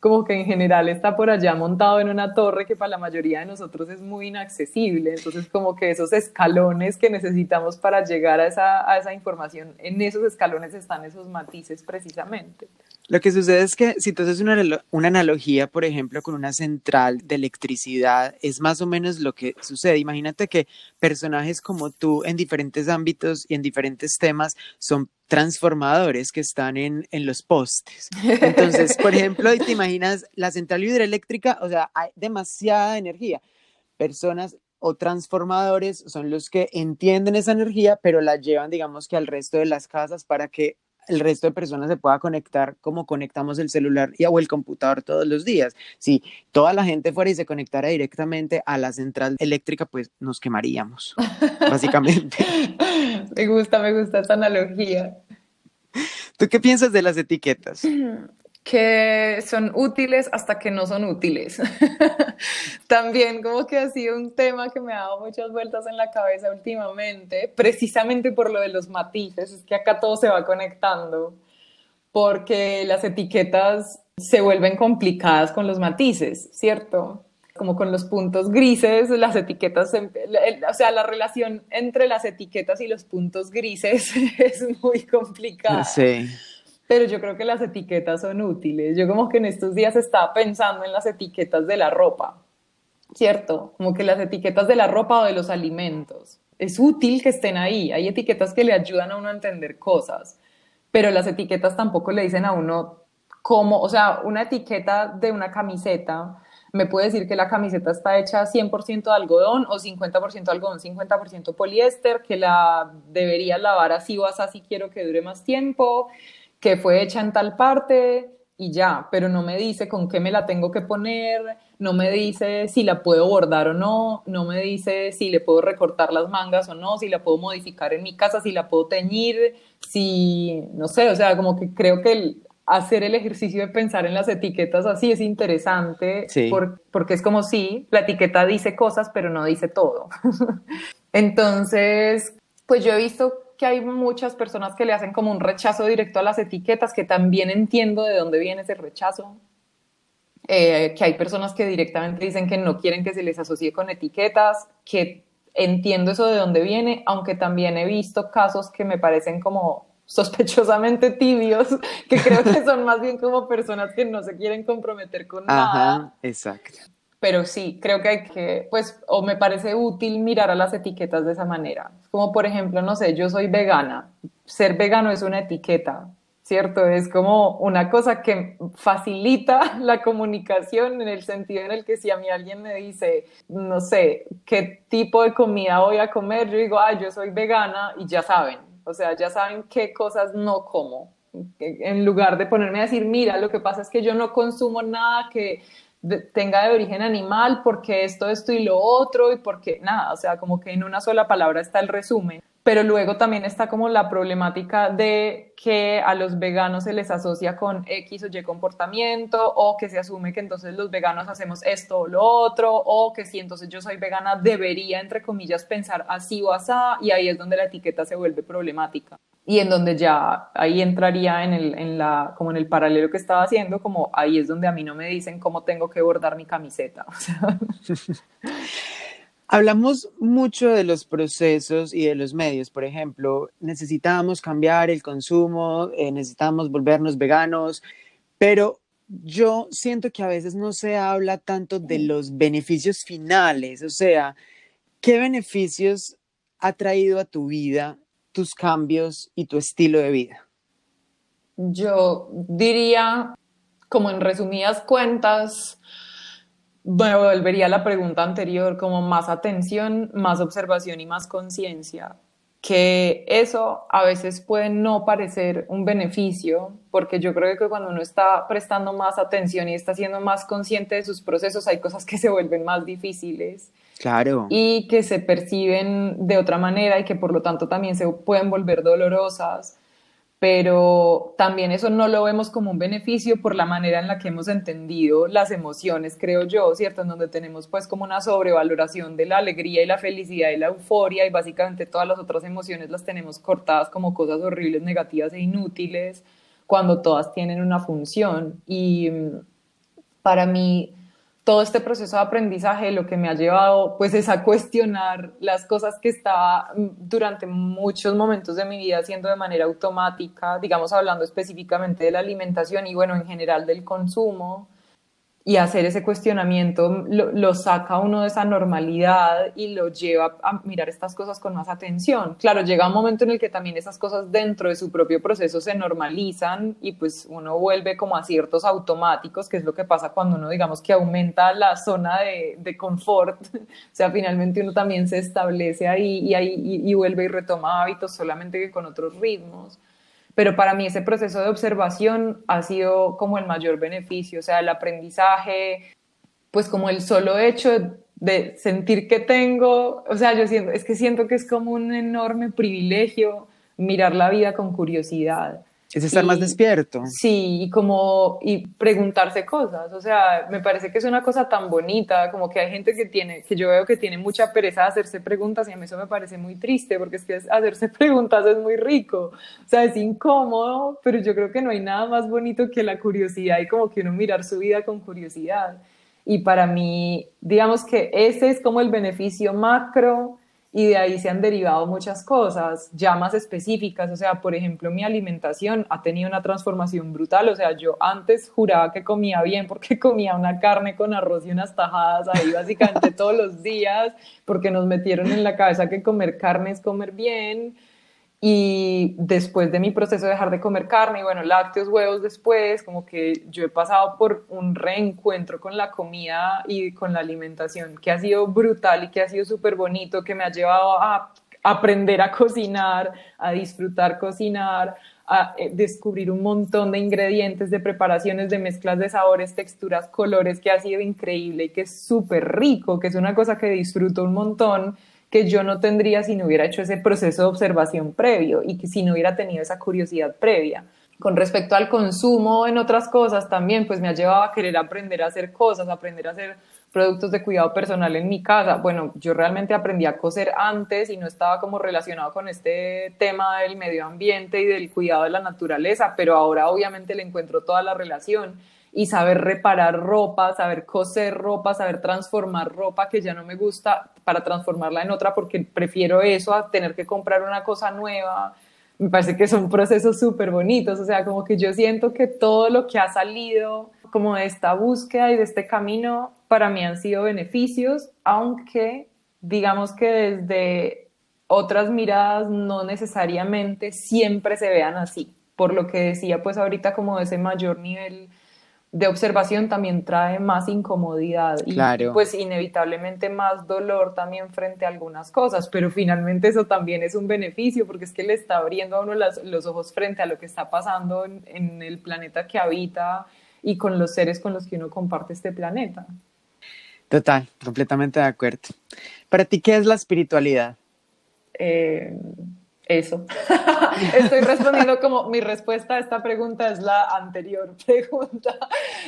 Speaker 1: como que en general está por allá montado en una torre que para la mayoría de nosotros es muy inaccesible. Entonces, como que esos escalones que necesitamos para llegar a esa, a esa información, en esos escalones están esos matices precisamente.
Speaker 2: Lo que sucede es que si tú haces una, una, analogía, por ejemplo, con una central de electricidad, es más o menos lo que sucede. Imagínate que personajes como tú en diferentes ámbitos y en diferentes temas son transformadores que están en, en los postes. Entonces, por ejemplo, te imaginas la central hidroeléctrica, o sea, hay demasiada energía. Personas o transformadores son los que entienden esa energía, pero la llevan, digamos que al resto de las casas para que el resto de personas se pueda conectar como conectamos el celular y, o el computador todos los días. Si toda la gente fuera y se conectara directamente a la central eléctrica, pues nos quemaríamos, básicamente.
Speaker 1: me gusta, me gusta esa analogía.
Speaker 2: ¿Tú qué piensas de las etiquetas?
Speaker 1: que son útiles hasta que no son útiles. También como que ha sido un tema que me ha dado muchas vueltas en la cabeza últimamente, precisamente por lo de los matices, es que acá todo se va conectando, porque las etiquetas se vuelven complicadas con los matices, ¿cierto? Como con los puntos grises, las etiquetas, o sea, la relación entre las etiquetas y los puntos grises es muy complicada.
Speaker 2: Sí
Speaker 1: pero yo creo que las etiquetas son útiles. Yo como que en estos días estaba pensando en las etiquetas de la ropa, ¿cierto? Como que las etiquetas de la ropa o de los alimentos. Es útil que estén ahí. Hay etiquetas que le ayudan a uno a entender cosas, pero las etiquetas tampoco le dicen a uno cómo, o sea, una etiqueta de una camiseta me puede decir que la camiseta está hecha 100% de algodón o 50% algodón, 50% poliéster, que la debería lavar así o así si quiero que dure más tiempo, que fue hecha en tal parte y ya, pero no me dice con qué me la tengo que poner, no me dice si la puedo bordar o no, no me dice si le puedo recortar las mangas o no, si la puedo modificar en mi casa, si la puedo teñir, si, no sé, o sea, como que creo que el, hacer el ejercicio de pensar en las etiquetas así es interesante, porque es como si la etiqueta dice cosas, pero no dice todo. Entonces, pues yo he visto que hay muchas personas que le hacen como un rechazo directo a las etiquetas, que también entiendo de dónde viene ese rechazo. Eh, que hay personas que directamente dicen que no quieren que se les asocie con etiquetas, que entiendo eso de dónde viene, aunque también he visto casos que me parecen como sospechosamente tibios, que creo que son más bien como personas que no se quieren comprometer con
Speaker 2: Ajá, exacto.
Speaker 1: Pero sí, creo que hay que, pues, o me parece útil mirar a las etiquetas de esa manera. Como por ejemplo, no sé, yo soy vegana. Ser vegano es una etiqueta, ¿cierto? Es como una cosa que facilita la comunicación en el sentido en el que si a mí alguien me dice, no sé, qué tipo de comida voy a comer, yo digo, ah, yo soy vegana y ya saben, o sea, ya saben qué cosas no como. En lugar de ponerme a decir, mira, lo que pasa es que yo no consumo nada que tenga de origen animal porque esto, esto y lo otro y porque nada, o sea, como que en una sola palabra está el resumen. Pero luego también está como la problemática de que a los veganos se les asocia con X o Y comportamiento o que se asume que entonces los veganos hacemos esto o lo otro o que si entonces yo soy vegana debería entre comillas pensar así o asá y ahí es donde la etiqueta se vuelve problemática y en donde ya ahí entraría en el, en la, como en el paralelo que estaba haciendo, como ahí es donde a mí no me dicen cómo tengo que bordar mi camiseta. O sea.
Speaker 2: Hablamos mucho de los procesos y de los medios. Por ejemplo, necesitábamos cambiar el consumo, eh, necesitábamos volvernos veganos, pero yo siento que a veces no se habla tanto de los beneficios finales. O sea, ¿qué beneficios ha traído a tu vida tus cambios y tu estilo de vida?
Speaker 1: Yo diría, como en resumidas cuentas, bueno, volvería a la pregunta anterior, como más atención, más observación y más conciencia, que eso a veces puede no parecer un beneficio, porque yo creo que cuando uno está prestando más atención y está siendo más consciente de sus procesos, hay cosas que se vuelven más difíciles.
Speaker 2: Claro.
Speaker 1: Y que se perciben de otra manera y que por lo tanto también se pueden volver dolorosas pero también eso no lo vemos como un beneficio por la manera en la que hemos entendido las emociones, creo yo, ¿cierto? En donde tenemos pues como una sobrevaloración de la alegría y la felicidad y la euforia y básicamente todas las otras emociones las tenemos cortadas como cosas horribles, negativas e inútiles, cuando todas tienen una función. Y mm, para mí todo este proceso de aprendizaje lo que me ha llevado pues es a cuestionar las cosas que estaba mm, durante muchos momentos de mi vida haciendo de manera automática, digamos hablando específicamente de la alimentación y bueno, en general del consumo y hacer ese cuestionamiento lo, saca uno de esa normalidad y lo lleva a mirar estas cosas con más atención. Claro, llega un momento en el que también esas cosas dentro de su propio proceso se normalizan y pues uno vuelve como a ciertos automáticos, que es lo que pasa cuando uno digamos que aumenta la zona de, de confort, o sea, finalmente uno también se establece ahí y, ahí y vuelve y retoma hábitos solamente que con otros ritmos pero para mí ese proceso de observación ha sido como el mayor beneficio, o sea, el aprendizaje, pues como el solo hecho de sentir que tengo, o sea, yo siento, es que siento que es como un enorme privilegio mirar la vida con curiosidad.
Speaker 2: Es estar más despierto.
Speaker 1: Sí, y como, y preguntarse cosas, o sea, me parece que es una cosa tan bonita, como que hay gente que tiene, que yo veo que tiene mucha pereza de hacerse preguntas y a mí eso me parece muy triste, porque es que hacerse preguntas es muy rico, o sea, es incómodo, pero yo creo que no hay nada más bonito que la curiosidad y como que uno mirar su vida con curiosidad. Y para mí, digamos que ese es como el beneficio macro y de ahí se han derivado muchas cosas ya más específicas, o sea, por ejemplo, mi alimentación ha tenido una transformación brutal, o sea, yo antes juraba que comía bien porque comía una carne con arroz y unas tajadas ahí básicamente todos los días, porque nos metieron en la cabeza que comer carne es comer bien, y después de mi proceso de dejar de comer carne y bueno, lácteos, huevos después, como que yo he pasado por un reencuentro con la comida y con la alimentación que ha sido brutal y que ha sido súper bonito, que me ha llevado a aprender a cocinar, a disfrutar cocinar, a eh, descubrir un montón de ingredientes, de preparaciones, de mezclas de sabores, texturas, colores, que ha sido increíble y que es súper rico, que es una cosa que disfruto un montón que yo no tendría si no hubiera hecho ese proceso de observación previo y que si no hubiera tenido esa curiosidad previa. Con respecto al consumo en otras cosas también, pues me ha llevado a querer aprender a hacer cosas, aprender a hacer productos de cuidado personal en mi casa. Bueno, yo realmente aprendí a coser antes y no estaba como relacionado con este tema del medio ambiente y del cuidado de la naturaleza, pero ahora obviamente le encuentro toda la relación y saber reparar ropa, saber coser ropa, saber transformar ropa que ya no me gusta para transformarla en otra porque prefiero eso a tener que comprar una cosa nueva. Me parece que son procesos súper bonitos, o sea, como que yo siento que todo lo que ha salido como de esta búsqueda y de este camino para mí han sido beneficios, aunque digamos que desde otras miradas no necesariamente siempre se vean así. Por lo que decía pues ahorita como ese mayor nivel de observación también trae más incomodidad y pues inevitablemente más dolor también frente a algunas cosas, pero finalmente eso también es un beneficio porque es que le está abriendo a uno los ojos frente a lo que está pasando en, el planeta que habita y con los seres con los que uno comparte este planeta.
Speaker 2: Total, completamente de acuerdo. Para ti, ¿qué es la espiritualidad?
Speaker 1: Eh, eso. Estoy respondiendo como mi respuesta a esta pregunta es la anterior pregunta.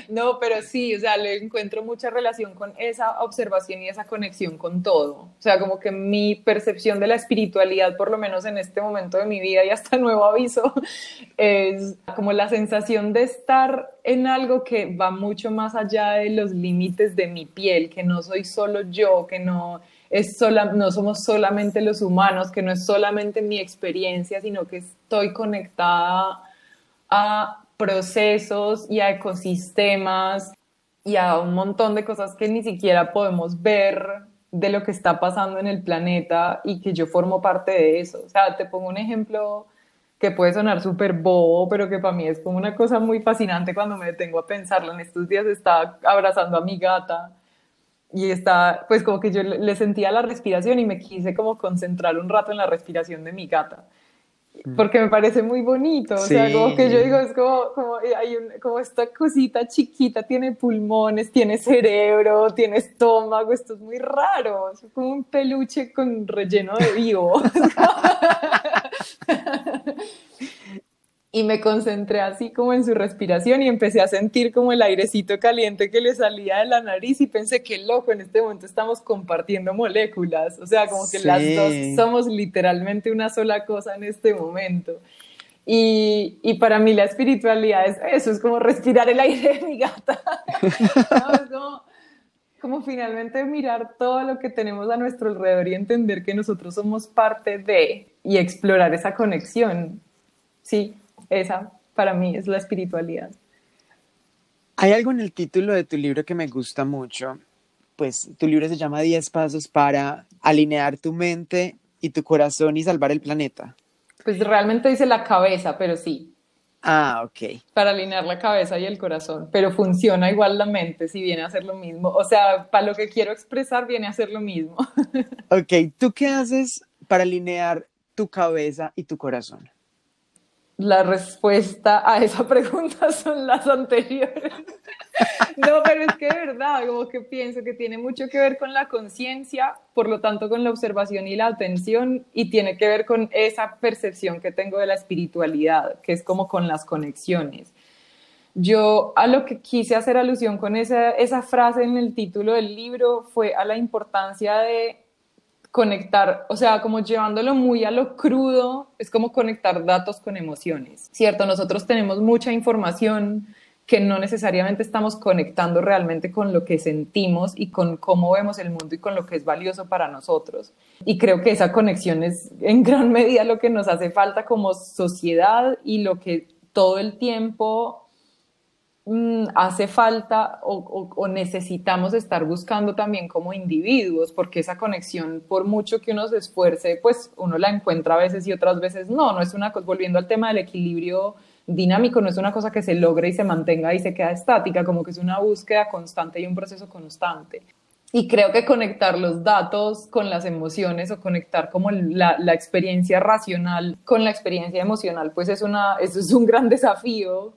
Speaker 1: No, pero sí, o sea, le encuentro mucha relación con esa observación y esa conexión con todo. O sea, como que mi percepción de la espiritualidad, por lo menos en este momento de mi vida y hasta nuevo aviso, es como la sensación de estar en algo que va mucho más allá de los límites de mi piel, que no soy solo yo, que no es sola, no somos solamente los humanos, que no es solamente mi experiencia, sino que estoy conectada a procesos y a ecosistemas y a un montón de cosas que ni siquiera podemos ver de lo que está pasando en el planeta y que yo formo parte de eso. O sea, te pongo un ejemplo que puede sonar súper bobo, pero que para mí es como una cosa muy fascinante cuando me detengo a pensarlo. En estos días estaba abrazando a mi gata y está, pues como que yo le sentía la respiración y me quise como concentrar un rato en la respiración de mi gata. Mm. Porque me parece muy bonito, o sea, como que yo digo, es como, como, hay un, como esta cosita chiquita, tiene pulmones, tiene cerebro, tiene estómago, esto es muy raro, es como un peluche con relleno de vivo. y me concentré así como en su respiración y empecé a sentir como el airecito caliente que le salía de la nariz y pensé que loco, en este momento estamos compartiendo moléculas, o sea, como que las dos somos literalmente una sola cosa en este momento. Y, y, para mí la espiritualidad es eso, es como respirar el aire de mi gata, es como, como finalmente mirar todo lo que tenemos a nuestro alrededor y entender que nosotros somos parte de y explorar esa conexión. Sí, esa para mí es la espiritualidad.
Speaker 2: Hay algo en el título de tu libro que me gusta mucho. Pues tu libro se llama 10 pasos para alinear tu mente y tu corazón y salvar el planeta.
Speaker 1: Pues realmente dice la cabeza, pero sí.
Speaker 2: Ah, ok.
Speaker 1: Para alinear la cabeza y el corazón, pero funciona igual la mente si viene a hacer lo mismo. O sea, para lo que quiero expresar viene a hacer lo mismo.
Speaker 2: ok, ¿tú qué haces para alinear tu cabeza y tu corazón?
Speaker 1: La respuesta a esa pregunta son las anteriores. No, pero es que de verdad, como que pienso que tiene mucho que ver con la conciencia, por lo tanto con la observación y la atención, y tiene que ver con esa percepción que tengo de la espiritualidad, que es como con las conexiones. Yo a lo que quise hacer alusión con esa, esa frase en el título del libro fue a la importancia de conectar, o sea, como llevándolo muy a lo crudo, es como conectar datos con emociones, ¿cierto? Nosotros tenemos mucha información que no necesariamente estamos conectando realmente con lo que sentimos y con cómo vemos el mundo y con lo que es valioso para nosotros. Y creo que esa conexión es en gran medida lo que nos hace falta como sociedad y lo que todo el tiempo hace falta o, necesitamos estar buscando también como individuos, porque esa conexión, por mucho que uno se esfuerce, pues uno la encuentra a veces y otras veces no. No es una volviendo al tema del equilibrio dinámico, no es una cosa que se logre y se mantenga y se queda estática, como que es una búsqueda constante y un proceso constante. Y creo que conectar los datos con las emociones o conectar como la, la experiencia racional con la experiencia emocional, pues es, una, es un gran desafío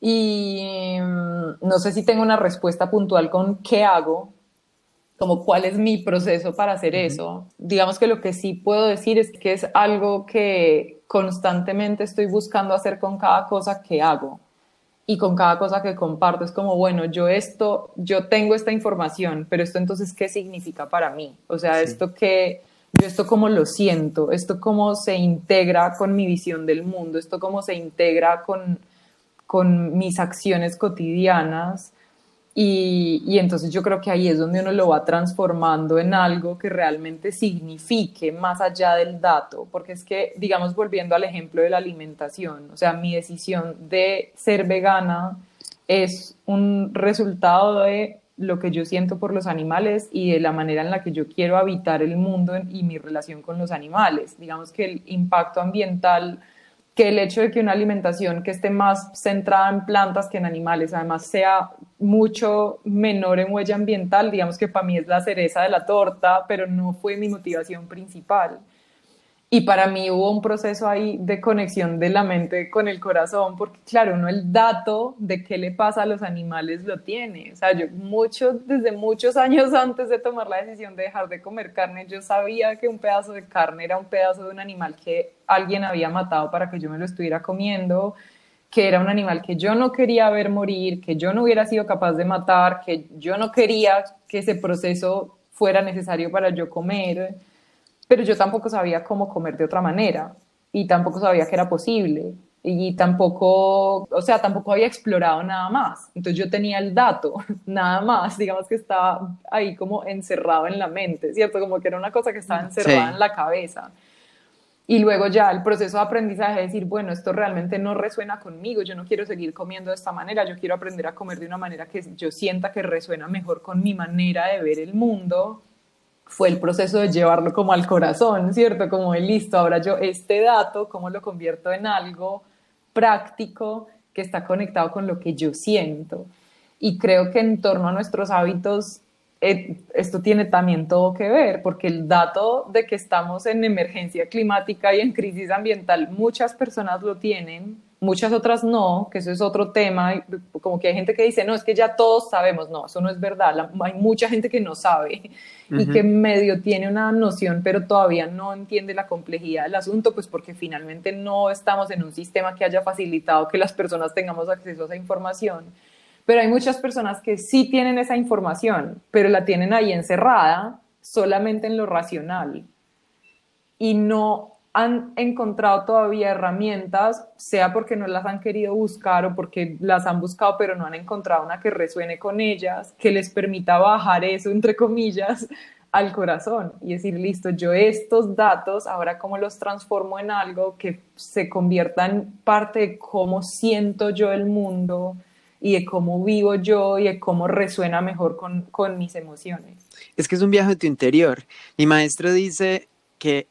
Speaker 1: y mm, no sé si tengo una respuesta puntual con qué hago, como cuál es mi proceso para hacer eso. Digamos que lo que sí puedo decir es que es algo que constantemente estoy buscando hacer con cada cosa que hago y con cada cosa que comparto. Es como, bueno, yo esto, yo tengo esta información, pero esto entonces, ¿qué significa para mí? O sea, esto que, yo esto cómo lo siento, esto cómo se integra con mi visión del mundo, esto cómo se integra con con mis acciones cotidianas. Y, y, entonces yo creo que ahí es donde uno lo va transformando en algo que realmente signifique más allá del dato, porque es que, digamos, volviendo al ejemplo de la alimentación, o sea, mi decisión de ser vegana es un resultado de lo que yo siento por los animales y de la manera en la que yo quiero habitar el mundo y mi relación con los animales. Digamos que el impacto ambiental, que el hecho de que una alimentación que esté más centrada en plantas que en animales, además sea mucho menor en huella ambiental, digamos que para mí es la cereza de la torta, pero no fue mi motivación principal. Y para mí hubo un proceso ahí de conexión de la mente con el corazón, porque claro, uno el dato de qué le pasa a los animales lo tiene. O sea, yo mucho, desde muchos años antes de tomar la decisión de dejar de comer carne, yo sabía que un pedazo de carne era un pedazo de un animal que alguien había matado para que yo me lo estuviera comiendo, que era un animal que yo no quería ver morir, que yo no hubiera sido capaz de matar, que yo no quería que ese proceso fuera necesario para yo comer pero yo tampoco sabía cómo comer de otra manera y tampoco sabía que era posible y tampoco, o sea, tampoco había explorado nada más. Entonces yo tenía el dato, nada más, digamos que estaba ahí como encerrado en la mente, ¿cierto? Como que era una cosa que estaba encerrada en la cabeza. Y luego ya el proceso de aprendizaje, decir, bueno, esto realmente no resuena conmigo, yo no quiero seguir comiendo de esta manera, yo quiero aprender a comer de una manera que yo sienta que resuena mejor con mi manera de ver el mundo fue el proceso de llevarlo como al corazón, ¿cierto? Como de listo, ahora yo este dato, ¿cómo lo convierto en algo práctico que está conectado con lo que yo siento? Y creo que en torno a nuestros hábitos, eh, esto tiene también todo que ver, porque el dato de que estamos en emergencia climática y en crisis ambiental, muchas personas lo tienen, muchas otras no, que eso es otro tema, como que hay gente que dice, no, es que ya todos sabemos, no, eso no es verdad, hay mucha gente que no sabe y que medio tiene una noción, pero todavía no entiende la complejidad del asunto, pues porque finalmente no estamos en un sistema que haya facilitado que las personas tengamos acceso a esa información. Pero hay muchas personas que sí tienen esa información, pero la tienen ahí encerrada solamente en lo racional y no han encontrado todavía herramientas, sea porque no las han querido buscar o porque las han buscado pero no han encontrado una que resuene con ellas, que les permita bajar eso, entre comillas, al corazón y decir, listo, yo estos datos, ahora cómo los transformo en algo que se convierta en parte de cómo siento yo el mundo y de cómo vivo yo y de cómo resuena mejor con, con mis emociones.
Speaker 2: Es que es un viaje de tu interior. Mi maestro dice que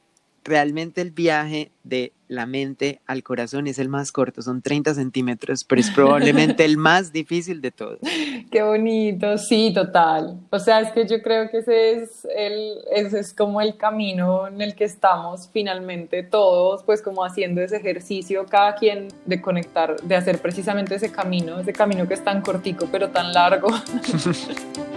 Speaker 2: realmente el viaje de la mente al corazón es el más corto, son 30 centímetros, pero es probablemente el más difícil de todos.
Speaker 1: Qué bonito, sí, total. O sea, es que yo creo que ese es, el, ese es como el camino en el que estamos finalmente todos, pues como haciendo ese ejercicio, cada quien de conectar, de hacer precisamente ese camino, ese camino que es tan cortico pero tan largo.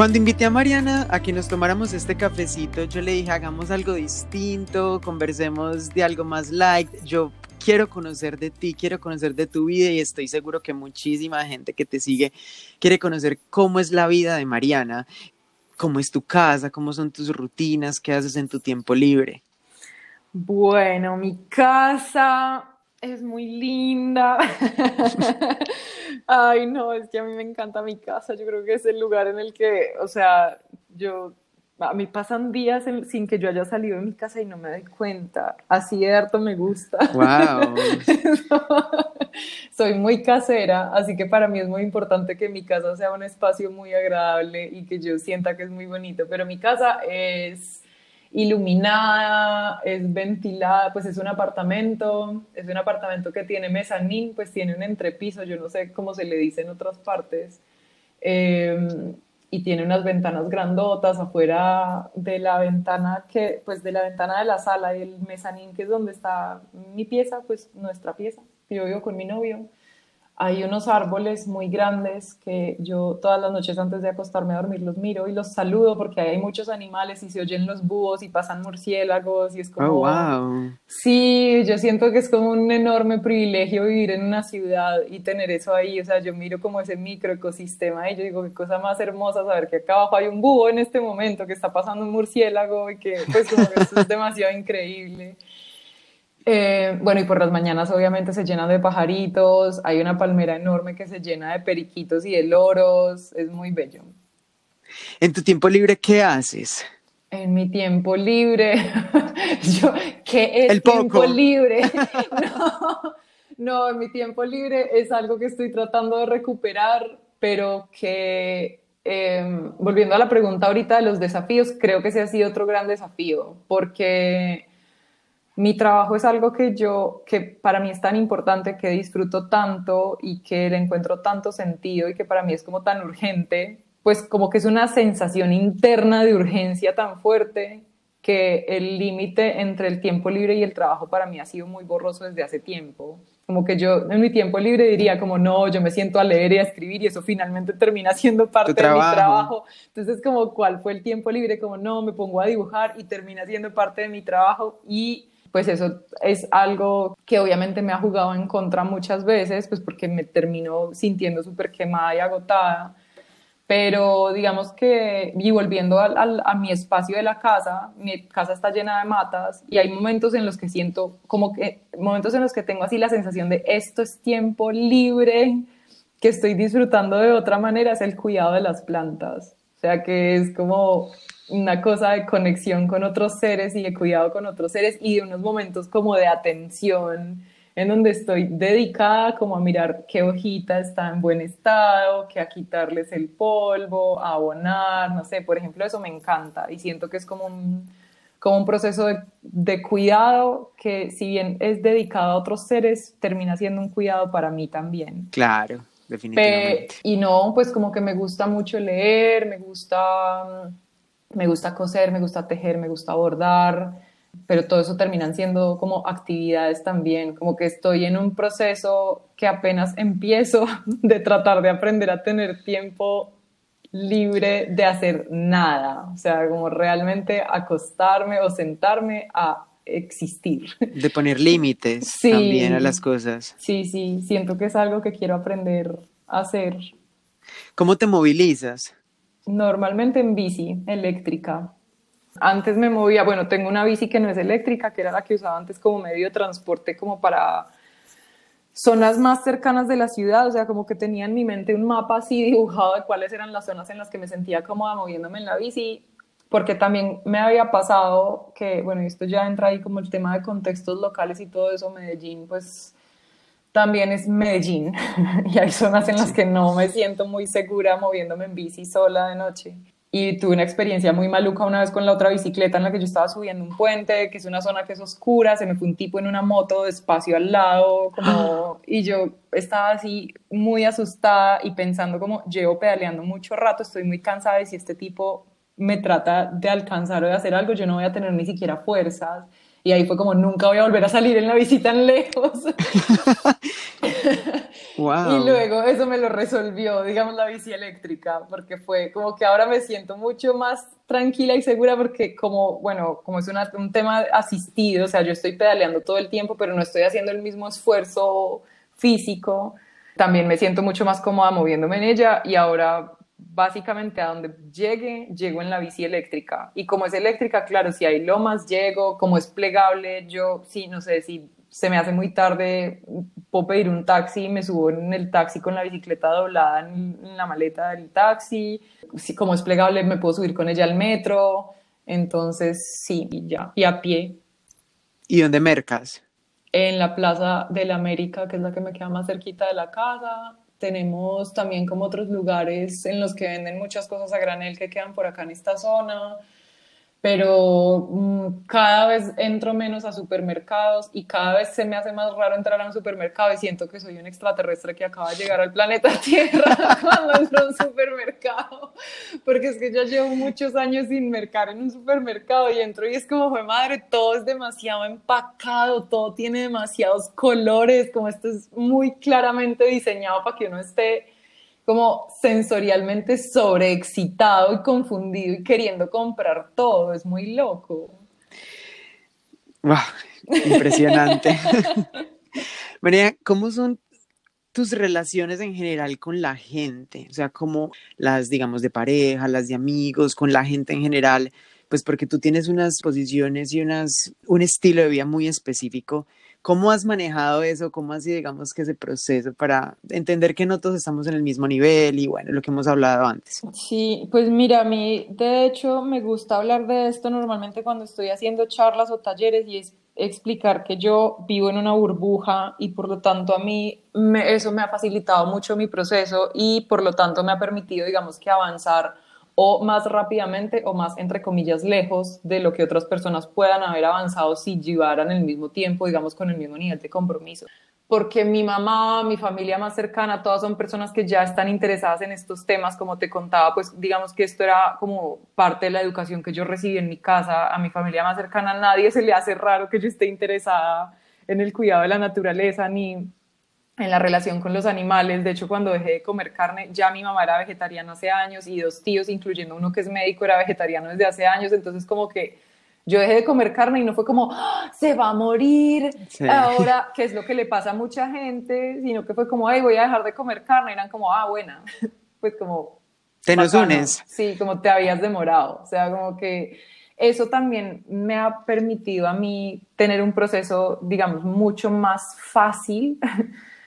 Speaker 2: Cuando invité a Mariana a que nos tomáramos este cafecito, yo le dije, hagamos algo distinto, conversemos de algo más light. Yo quiero conocer de ti, quiero conocer de tu vida y estoy seguro que muchísima gente que te sigue quiere conocer cómo es la vida de Mariana, cómo es tu casa, cómo son tus rutinas, qué haces en tu tiempo libre.
Speaker 1: Bueno, mi casa es muy linda. Ay, no, es que a mí me encanta mi casa. Yo creo que es el lugar en el que, o sea, yo, a mí pasan días sin que yo haya salido de mi casa y no me doy cuenta. Así de harto me gusta.
Speaker 2: Wow.
Speaker 1: Soy muy casera, así que para mí es muy importante que mi casa sea un espacio muy agradable y que yo sienta que es muy bonito. Pero mi casa es iluminada, es ventilada, pues es un apartamento, es un apartamento que tiene mezanín, pues tiene un entrepiso, yo no sé cómo se le dice en otras partes, em, y tiene unas ventanas grandotas afuera de la ventana que, pues de la ventana de la sala y el mezanín que es donde está mi pieza, pues nuestra pieza, yo vivo con mi novio. Hay unos árboles muy grandes que yo todas las noches antes de acostarme a dormir los miro y los saludo porque hay muchos animales y se oyen los búhos y pasan murciélagos y es como...
Speaker 2: Oh, wow.
Speaker 1: Sí, yo siento que es como un enorme privilegio vivir en una ciudad y tener eso ahí, o sea, yo miro como ese microecosistema y yo digo, qué cosa más hermosa saber que acá abajo hay un búho en este momento, que está pasando un murciélago y que pues como que eso es demasiado increíble. Eh, bueno, y por las mañanas obviamente se llenan de pajaritos, hay una palmera enorme que se llena de periquitos y de loros, es muy bello.
Speaker 2: ¿En tu tiempo libre qué haces?
Speaker 1: En mi tiempo libre, yo, ¿qué es tiempo libre? No, no, en mi tiempo libre es algo que estoy tratando de recuperar, pero que, em, volviendo a la pregunta ahorita de los desafíos, creo que ese ha sido otro gran desafío, porque mi trabajo es algo que yo, que para mí es tan importante, que disfruto tanto y que le encuentro tanto sentido y que para mí es como tan urgente, pues como que es una sensación interna de urgencia tan fuerte que el límite entre el tiempo libre y el trabajo para mí ha sido muy borroso desde hace tiempo. Como que yo en mi tiempo libre diría como no, yo me siento a leer y a escribir y eso finalmente termina siendo parte de mi trabajo. Entonces como cuál fue el tiempo libre, como no, me pongo a dibujar y termina siendo parte de mi trabajo y pues eso es algo que obviamente me ha jugado en contra muchas veces, pues porque me termino sintiendo súper quemada y agotada. Pero digamos que, y volviendo a, mi espacio de la casa, mi casa está llena de matas y hay momentos en los que siento como que, momentos en los que tengo así la sensación de esto es tiempo libre, que estoy disfrutando de otra manera, es el cuidado de las plantas. O sea que es como una cosa de conexión con otros seres y de cuidado con otros seres y de unos momentos como de atención en donde estoy dedicada como a mirar qué hojita está en buen estado, que a quitarles el polvo, a abonar, no sé, por ejemplo, eso me encanta y siento que es como un, como un proceso de, de cuidado que si bien es dedicado a otros seres, termina siendo un cuidado para mí también.
Speaker 2: Claro, definitivamente.
Speaker 1: y no, pues como que me gusta mucho leer, me gusta me gusta coser, me gusta tejer, me gusta bordar, pero todo eso terminan siendo como actividades también, como que estoy en un proceso que apenas empiezo de tratar de aprender a tener tiempo libre de hacer nada, o sea, como realmente acostarme o sentarme a existir.
Speaker 2: De poner límites también a las cosas.
Speaker 1: Sí, sí, siento que es algo que quiero aprender a hacer.
Speaker 2: ¿Cómo te movilizas?
Speaker 1: Normalmente en bici eléctrica. Antes me movía, bueno, tengo una bici que no es eléctrica, que era la que usaba antes como medio de transporte, como para zonas más cercanas de la ciudad, o sea, como que tenía en mi mente un mapa así dibujado de cuáles eran las zonas en las que me sentía cómoda moviéndome en la bici, porque también me había pasado que, bueno, esto ya entra ahí como el tema de contextos locales y todo eso, Medellín, pues también es Medellín y hay zonas en las que no me siento muy segura moviéndome en bici sola de noche. Y tuve una experiencia muy maluca una vez con la otra bicicleta en la que yo estaba subiendo un puente, que es una zona que es oscura, se me fue un tipo en una moto despacio al lado, como, y yo estaba así muy asustada y pensando como, llevo pedaleando mucho rato, estoy muy cansada y si este tipo me trata de alcanzar o de hacer algo, yo no voy a tener ni siquiera fuerzas. Y ahí fue como, nunca voy a volver a salir en la visita tan lejos. Y luego eso me lo resolvió, digamos, la bici eléctrica, porque fue como que ahora me siento mucho más tranquila y segura porque como, bueno, como es un tema asistido, o sea, yo estoy pedaleando todo el tiempo, pero no estoy haciendo el mismo esfuerzo físico, también me siento mucho más cómoda moviéndome en ella y ahora básicamente a donde llegue, llego en la bici eléctrica. Y como es eléctrica, claro, si hay lomas, llego, como es plegable, yo sí, no sé, si se me hace muy tarde, puedo pedir un taxi, me subo en el taxi con la bicicleta doblada en, la maleta del taxi, si, como es plegable me puedo subir con ella al metro, entonces sí, y ya, y a pie.
Speaker 2: ¿Y dónde mercas?
Speaker 1: En la Plaza de la América, que es la que me queda más cerquita de la casa, tenemos también como otros lugares en los que venden muchas cosas a granel que quedan por acá en esta zona. Pero mm, cada vez entro menos a supermercados y cada vez se me hace más raro entrar a un supermercado y siento que soy un extraterrestre que acaba de llegar al planeta Tierra cuando entro a un supermercado, porque es que ya llevo muchos años sin mercar en un supermercado y entro y es como, fue madre, todo es demasiado empacado, todo tiene demasiados colores, como esto es muy claramente diseñado para que uno esté como sensorialmente sobreexcitado y confundido y queriendo comprar todo. Es muy loco.
Speaker 2: Wow, impresionante. María, ¿cómo son tus relaciones en general con la gente? O sea, como las, digamos, de pareja, las de amigos, con la gente en general, pues porque tú tienes unas posiciones y unas, un estilo de vida muy específico ¿Cómo has manejado eso? ¿Cómo sido, digamos, que ese proceso para entender que no todos estamos en el mismo nivel y bueno, lo que hemos hablado antes?
Speaker 1: Sí, pues mira, a mí de hecho me gusta hablar de esto normalmente cuando estoy haciendo charlas o talleres y es explicar que yo vivo en una burbuja y por lo tanto a mí eso me ha facilitado mucho mi proceso y por lo tanto me ha permitido, digamos, que avanzar o más rápidamente o más, entre comillas, lejos de lo que otras personas puedan haber avanzado si llevaran el mismo tiempo, digamos, con el mismo nivel de compromiso. Porque mi mamá, mi familia más cercana, todas son personas que ya están interesadas en estos temas, como te contaba, pues digamos que esto era como parte de la educación que yo recibí en mi casa, a mi familia más cercana, a nadie se le hace raro que yo esté interesada en el cuidado de la naturaleza, ni en la relación con los animales. De hecho, cuando dejé de comer carne, ya mi mamá era vegetariana hace años y dos tíos, incluyendo uno que es médico, era vegetariano desde hace años. Entonces, como que yo dejé de comer carne y no fue como, ¡Ah! se va a morir ahora, que es lo que le pasa a mucha gente, sino que fue como, ay, voy a dejar de comer carne. Y eran como, ah, buena. pues como...
Speaker 2: Te nos unes.
Speaker 1: Sí, como te habías demorado. O sea, como que eso también me ha permitido a mí tener un proceso, digamos, mucho más fácil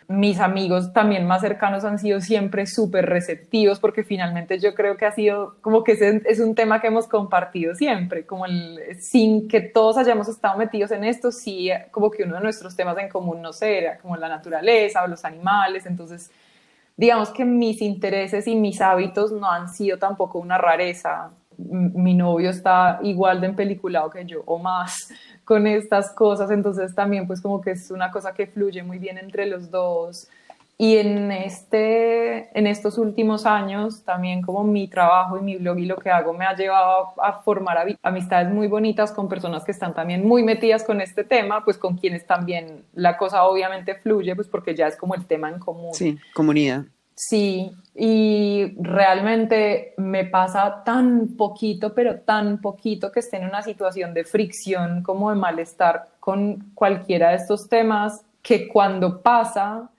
Speaker 1: mis amigos también más cercanos han sido siempre súper receptivos porque finalmente yo creo que ha sido como que es un tema que hemos compartido siempre, como el, sin que todos hayamos estado metidos en esto, sí, como que uno de nuestros temas en común, no sé, era como la naturaleza o los animales, entonces digamos que mis intereses y mis hábitos no han sido tampoco una rareza. Mi novio está igual de empeliculado que yo o más con estas cosas, entonces también pues como que es una cosa que fluye muy bien entre los dos. Y en, este, en estos últimos años, también como mi trabajo y mi blog y lo que hago me ha llevado a, formar amistades muy bonitas con personas que están también muy metidas con este tema, pues con quienes también la cosa obviamente fluye, pues porque ya es como el tema en común.
Speaker 2: Sí, comunidad.
Speaker 1: Sí, y realmente me pasa tan poquito, pero tan poquito que esté en una situación de fricción, como de malestar con cualquiera de estos temas, que cuando pasa,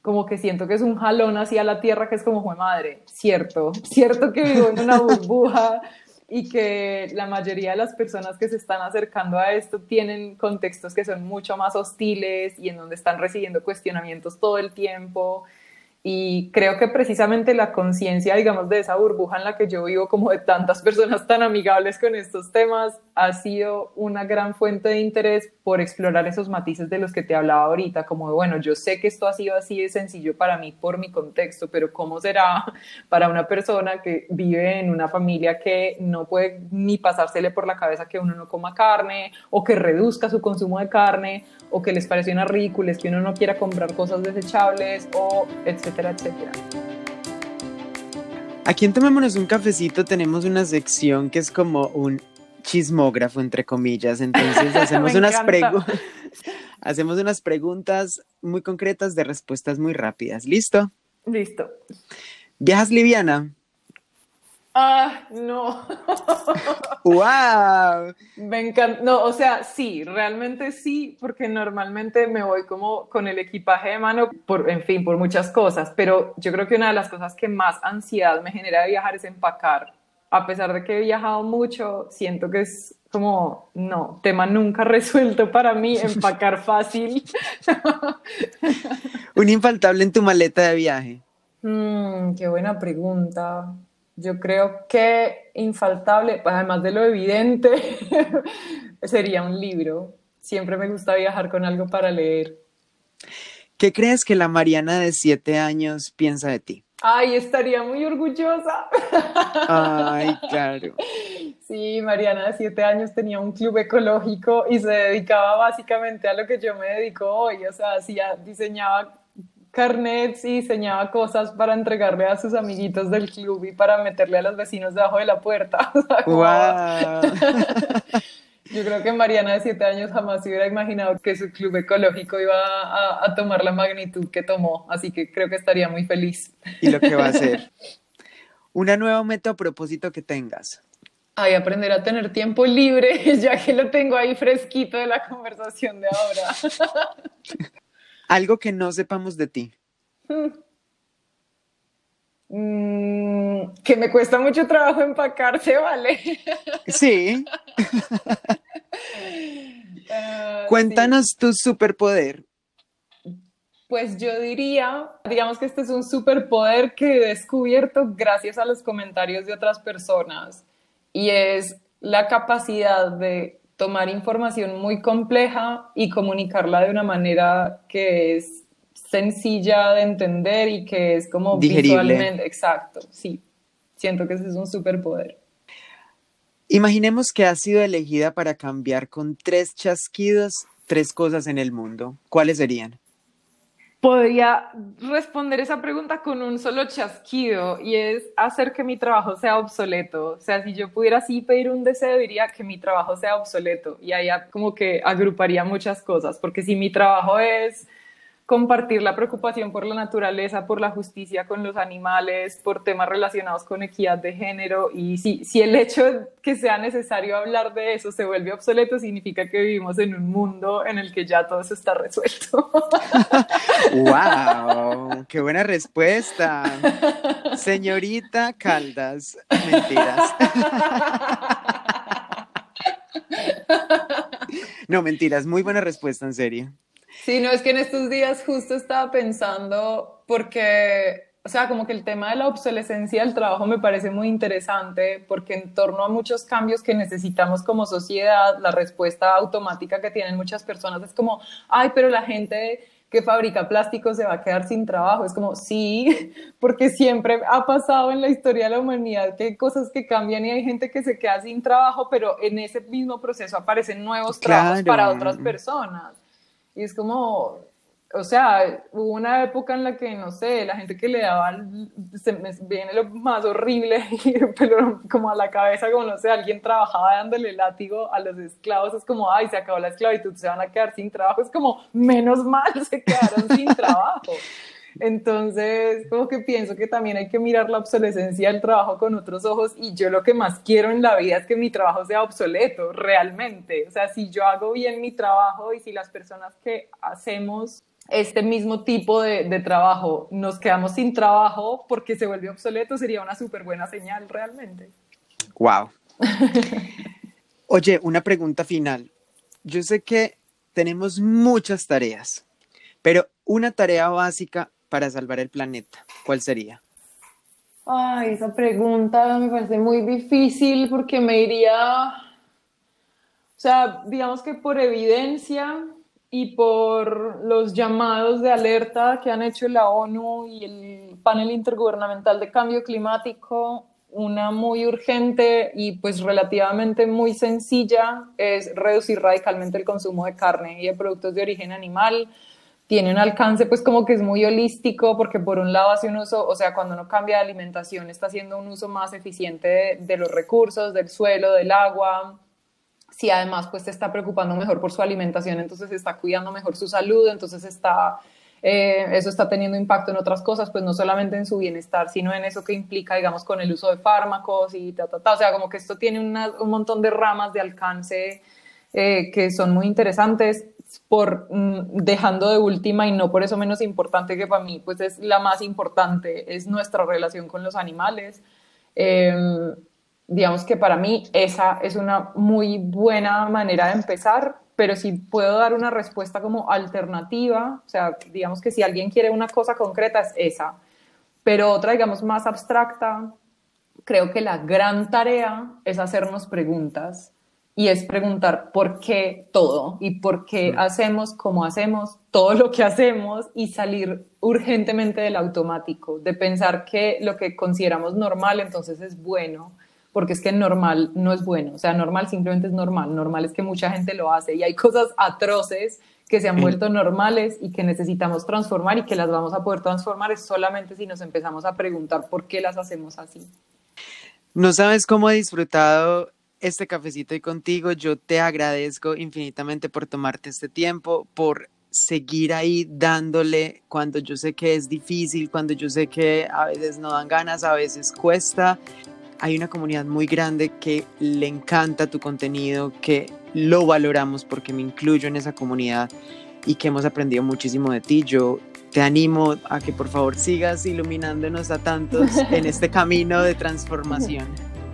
Speaker 1: como que siento que es un jalón hacia la tierra que es como, fue madre, cierto, cierto que vivo en una burbuja y que la mayoría de las personas que se están acercando a esto tienen contextos que son mucho más hostiles y en donde están recibiendo cuestionamientos todo el tiempo y creo que precisamente la conciencia, digamos, de esa burbuja en la que yo vivo, como de tantas personas tan amigables con estos temas, ha sido una gran fuente de interés por explorar esos matices de los que te hablaba ahorita, como bueno, yo sé que esto ha sido así de sencillo para mí por mi contexto, pero ¿cómo será para una persona que vive en una familia que no puede ni pasársele por la cabeza que uno no coma carne o que reduzca su consumo de carne o que les parece una ridículas que uno no quiera comprar cosas desechables o etcétera, etcétera.
Speaker 2: Aquí en Tomémonos un cafecito tenemos una sección que es como un chismógrafo, entre comillas. Entonces hacemos, unas, hacemos unas preguntas muy concretas de respuestas muy rápidas. ¿Listo?
Speaker 1: Listo.
Speaker 2: ¿Viajas liviana?
Speaker 1: Ah, no.
Speaker 2: ¡Wow!
Speaker 1: Me encanta. No, o sea, sí, realmente sí, porque normalmente me voy como con el equipaje de mano, por, en fin, por muchas cosas, pero yo creo que una de las cosas que más ansiedad me genera de viajar es empacar. A pesar de que he viajado mucho, siento que es como, no, tema nunca resuelto para mí, empacar fácil.
Speaker 2: Un infaltable en tu maleta de viaje.
Speaker 1: Mm, qué buena pregunta. Yo creo que infaltable, pues, además de lo evidente, sería un libro. Siempre me gusta viajar con algo para leer.
Speaker 2: ¿Qué crees que la Mariana de siete años piensa de ti?
Speaker 1: Ay, estaría muy orgullosa.
Speaker 2: Ay, claro.
Speaker 1: Sí, Mariana de siete años tenía un club ecológico y se dedicaba básicamente a lo que yo me dedico hoy. O sea, hacía, diseñaba carnets y diseñaba cosas para entregarle a sus amiguitos del club y para meterle a los vecinos debajo de la puerta.
Speaker 2: wow.
Speaker 1: Yo creo que Mariana de siete años jamás se hubiera imaginado que su club ecológico iba a, a, tomar la magnitud que tomó, así que creo que estaría muy feliz.
Speaker 2: Y lo que va a hacer. Una nueva meta o propósito que tengas.
Speaker 1: Ay, aprender a tener tiempo libre, ya que lo tengo ahí fresquito de la conversación de ahora.
Speaker 2: Algo que no sepamos de ti.
Speaker 1: Mm, que me cuesta mucho trabajo empacarse, ¿vale?
Speaker 2: Sí. Uh, Cuéntanos sí. tu superpoder.
Speaker 1: Pues yo diría, digamos que este es un superpoder que he descubierto gracias a los comentarios de otras personas y es la capacidad de tomar información muy compleja y comunicarla de una manera que es sencilla de entender y que es como
Speaker 2: Digerible.
Speaker 1: visualmente, exacto, sí, siento que ese es un superpoder.
Speaker 2: Imaginemos que has sido elegida para cambiar con tres chasquidos tres cosas en el mundo. ¿Cuáles serían?
Speaker 1: Podría responder esa pregunta con un solo chasquido y es hacer que mi trabajo sea obsoleto. O sea, si yo pudiera así pedir un deseo, diría que mi trabajo sea obsoleto y ahí como que agruparía muchas cosas, porque si mi trabajo es compartir la preocupación por la naturaleza, por la justicia con los animales, por temas relacionados con equidad de género. Y si, si el hecho de que sea necesario hablar de eso se vuelve obsoleto, significa que vivimos en un mundo en el que ya todo eso está resuelto.
Speaker 2: ¡Wow! ¡Qué buena respuesta! Señorita Caldas, mentiras. No, mentiras, muy buena respuesta, en serio.
Speaker 1: Sí, no, es que en estos días justo estaba pensando, porque, o sea, como que el tema de la obsolescencia del trabajo me parece muy interesante, porque en torno a muchos cambios que necesitamos como sociedad, la respuesta automática que tienen muchas personas es como, ay, pero la gente que fabrica plástico se va a quedar sin trabajo. Es como, sí, porque siempre ha pasado en la historia de la humanidad que hay cosas que cambian y hay gente que se queda sin trabajo, pero en ese mismo proceso aparecen nuevos trabajos para otras personas. Y es como, o sea, hubo una época en la que, no sé, la gente que le daba, se me viene lo más horrible, pero como a la cabeza, como no sé, alguien trabajaba dándole látigo a los esclavos, es como, ay, se acabó la esclavitud, se van a quedar sin trabajo, es como, menos mal se quedaron sin trabajo. Entonces, como que pienso que también hay que mirar la obsolescencia del trabajo con otros ojos y yo lo que más quiero en la vida es que mi trabajo sea obsoleto, realmente. O sea, si yo hago bien mi trabajo y si las personas que hacemos este mismo tipo de, de trabajo nos quedamos sin trabajo porque se vuelve obsoleto, sería una súper buena señal realmente.
Speaker 2: Wow. Oye, una pregunta final. Yo sé que tenemos muchas tareas, pero una tarea básica para salvar el planeta, ¿cuál sería?
Speaker 1: Ay, esa pregunta me parece muy difícil porque me iría, o sea, digamos que por evidencia y por los llamados de alerta que han hecho la ONU y el panel intergubernamental de cambio climático, una muy urgente y pues relativamente muy sencilla es reducir radicalmente el consumo de carne y de productos de origen animal tiene un alcance pues como que es muy holístico porque por un lado hace un uso, o sea, cuando uno cambia de alimentación está haciendo un uso más eficiente de, los recursos, del suelo, del agua, si además pues se está preocupando mejor por su alimentación, entonces está cuidando mejor su salud, entonces está, eh, eso está teniendo impacto en otras cosas, pues no solamente en su bienestar, sino en eso que implica, digamos, con el uso de fármacos y ta, ta, ta. O sea, como que esto tiene una, un montón de ramas de alcance eh, que son muy interesantes por mm, dejando de última y no por eso menos importante que para mí pues es la más importante es nuestra relación con los animales. Eh, digamos que para mí esa es una muy buena manera de empezar pero si puedo dar una respuesta como alternativa. O sea digamos que si alguien quiere una cosa concreta es esa. Pero otra digamos más abstracta creo que la gran tarea es hacernos preguntas y es preguntar por qué todo. y por qué hacemos como hacemos todo lo que hacemos y salir urgentemente del automático, de pensar que lo que consideramos normal entonces es bueno, porque es que normal no es bueno, o sea, normal simplemente es normal, normal es que mucha gente lo hace y hay cosas atroces que se han vuelto normales y que necesitamos transformar y que las vamos a poder transformar es solamente si nos empezamos a preguntar por qué las hacemos así.
Speaker 2: No sabes cómo he disfrutado este cafecito y contigo. Yo te agradezco infinitamente por tomarte este tiempo, por seguir ahí dándole cuando yo sé que es difícil, cuando yo sé que a veces no dan ganas, a veces cuesta. Hay una comunidad muy grande que le encanta tu contenido, que lo valoramos porque me incluyo en esa comunidad y que hemos aprendido muchísimo de ti. Yo te animo a que por favor sigas iluminándonos a tantos en este camino de transformación.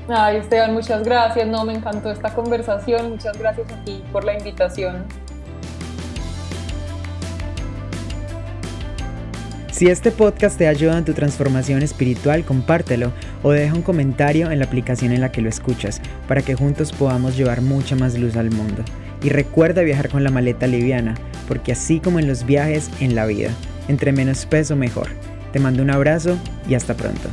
Speaker 1: Ay, Esteban, muchas gracias. No, me encantó esta conversación. Muchas gracias a ti por la invitación.
Speaker 3: Si este podcast te ayuda en tu transformación espiritual, compártelo o deja un comentario en la aplicación en la que lo escuchas para que juntos podamos llevar mucha más luz al mundo. Y recuerda viajar con la maleta liviana, porque así como en los viajes, en la vida, entre menos peso mejor. Te mando un abrazo y hasta pronto.